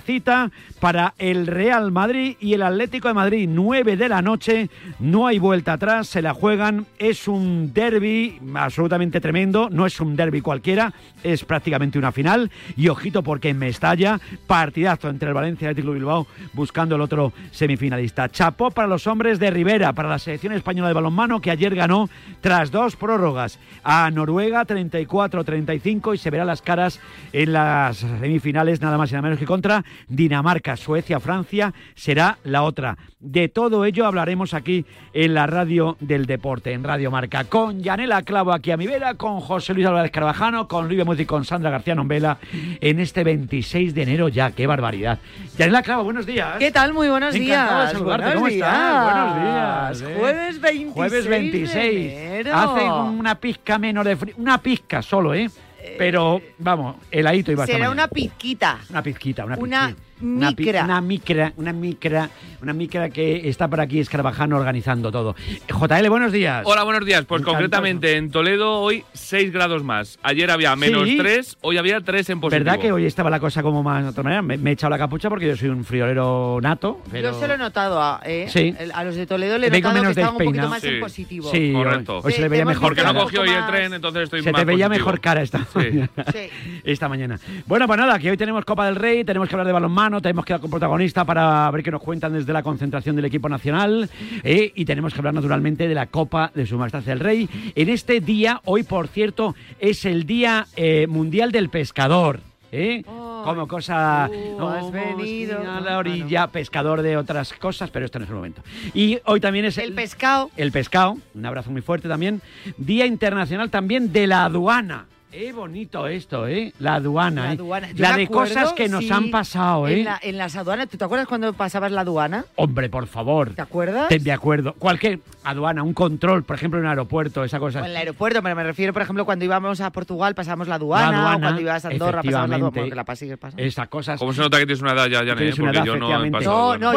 Speaker 26: Cita para el Real Madrid y el Atlético de Madrid, 9 de la noche, no hay vuelta atrás, se la juegan, es un derby absolutamente tremendo, no es un derby cualquiera, es prácticamente una final. Y ojito porque en Mestalla, partidazo entre el Valencia y el Atlético Bilbao buscando el otro semifinalista. Chapó para los hombres de Rivera, para la selección española de balonmano que ayer ganó tras dos prórrogas. A Noruega 34-35 y se verá las caras en las semifinales nada más y nada menos que contra Dinamarca, Suecia, Francia será la otra. De todo ello hablaremos aquí en la radio del deporte, en Radio Marca, con Yanela Clavo aquí a mi vera, con José Luis Álvarez Carvajano, con Luis Muzi y con Sandra García Nombela en este 26 de enero ya, qué barbaridad. Yanela Clavo, buenos días.
Speaker 37: ¿Qué tal? Muy buenos
Speaker 26: Encantado de
Speaker 37: días.
Speaker 26: saludarte.
Speaker 37: Buenos
Speaker 26: ¿Cómo
Speaker 37: días.
Speaker 26: estás? Buenos días. ¿eh?
Speaker 37: Jueves 26.
Speaker 26: Jueves 26.
Speaker 37: de enero.
Speaker 26: Hace una pizca menos de frío. Una pizca solo, ¿eh? Pero, vamos, heladito iba a estar
Speaker 37: Será una pizquita.
Speaker 26: Una pizquita, una
Speaker 37: Una
Speaker 26: pizquita. Una, pi-
Speaker 38: micra.
Speaker 26: una micra, una micra, una micra que está por aquí escarabajando organizando todo. JL, buenos días.
Speaker 39: Hola, buenos días. Pues concretamente en Toledo hoy 6 grados más. Ayer había menos
Speaker 26: Sí.
Speaker 39: 3, hoy había 3 en positivo.
Speaker 26: ¿Verdad que hoy estaba la cosa como más de otra manera? Me, me he echado la capucha porque yo soy un friolero nato. Pero...
Speaker 38: Yo se lo he notado a, eh,
Speaker 26: Sí.
Speaker 38: a los de Toledo, le he
Speaker 26: Vengo
Speaker 38: notado que estaban un poquito más
Speaker 39: Sí.
Speaker 38: en positivo.
Speaker 26: Sí,
Speaker 39: Correcto.
Speaker 26: Hoy se le veía mejor
Speaker 39: Porque no cogió hoy el tren, entonces estoy
Speaker 26: Se
Speaker 39: más
Speaker 26: te veía
Speaker 39: positivo.
Speaker 26: mejor cara esta, mañana. [LAUGHS] esta mañana. Bueno, pues nada, que hoy tenemos Copa del Rey, tenemos que hablar de balonmano, tenemos que hablar con protagonista para ver qué nos cuentan desde la concentración del equipo nacional eh, y tenemos que hablar naturalmente de la Copa de Su Majestad el Rey. En este día, hoy por cierto, es el Día eh, Mundial del Pescador. ¿eh? Como cosa...
Speaker 38: Uh, has venido.
Speaker 26: a la orilla, pescador de otras cosas, pero este no es el momento. Y hoy también es
Speaker 38: El pescado.
Speaker 26: el pescado, un abrazo muy fuerte también. Día Internacional también de la aduana. Qué bonito esto, ¿eh? La aduana,
Speaker 38: La
Speaker 26: ¿eh?
Speaker 38: aduana. Yo
Speaker 26: La de
Speaker 38: acuerdo,
Speaker 26: cosas que nos
Speaker 38: sí,
Speaker 26: han pasado, ¿eh?
Speaker 38: En, la- en las aduanas, ¿tú te acuerdas cuando pasabas la aduana?
Speaker 26: Hombre, por favor.
Speaker 38: ¿Te acuerdas?
Speaker 26: Te- de acuerdo. Cualquier aduana, un control, por ejemplo, en un aeropuerto, esa cosa.
Speaker 38: O en el aeropuerto, pero me refiero, por ejemplo, cuando íbamos a Portugal pasábamos la aduana,
Speaker 26: La aduana,
Speaker 38: o cuando ibas a Andorra pasabas la aduana, bueno, que la.
Speaker 26: Esas cosas.
Speaker 39: ¿Cómo se nota que tienes una edad ya, Janet?
Speaker 26: Tienes una
Speaker 39: Porque
Speaker 26: edad,
Speaker 39: yo no he pasado.
Speaker 38: No, no,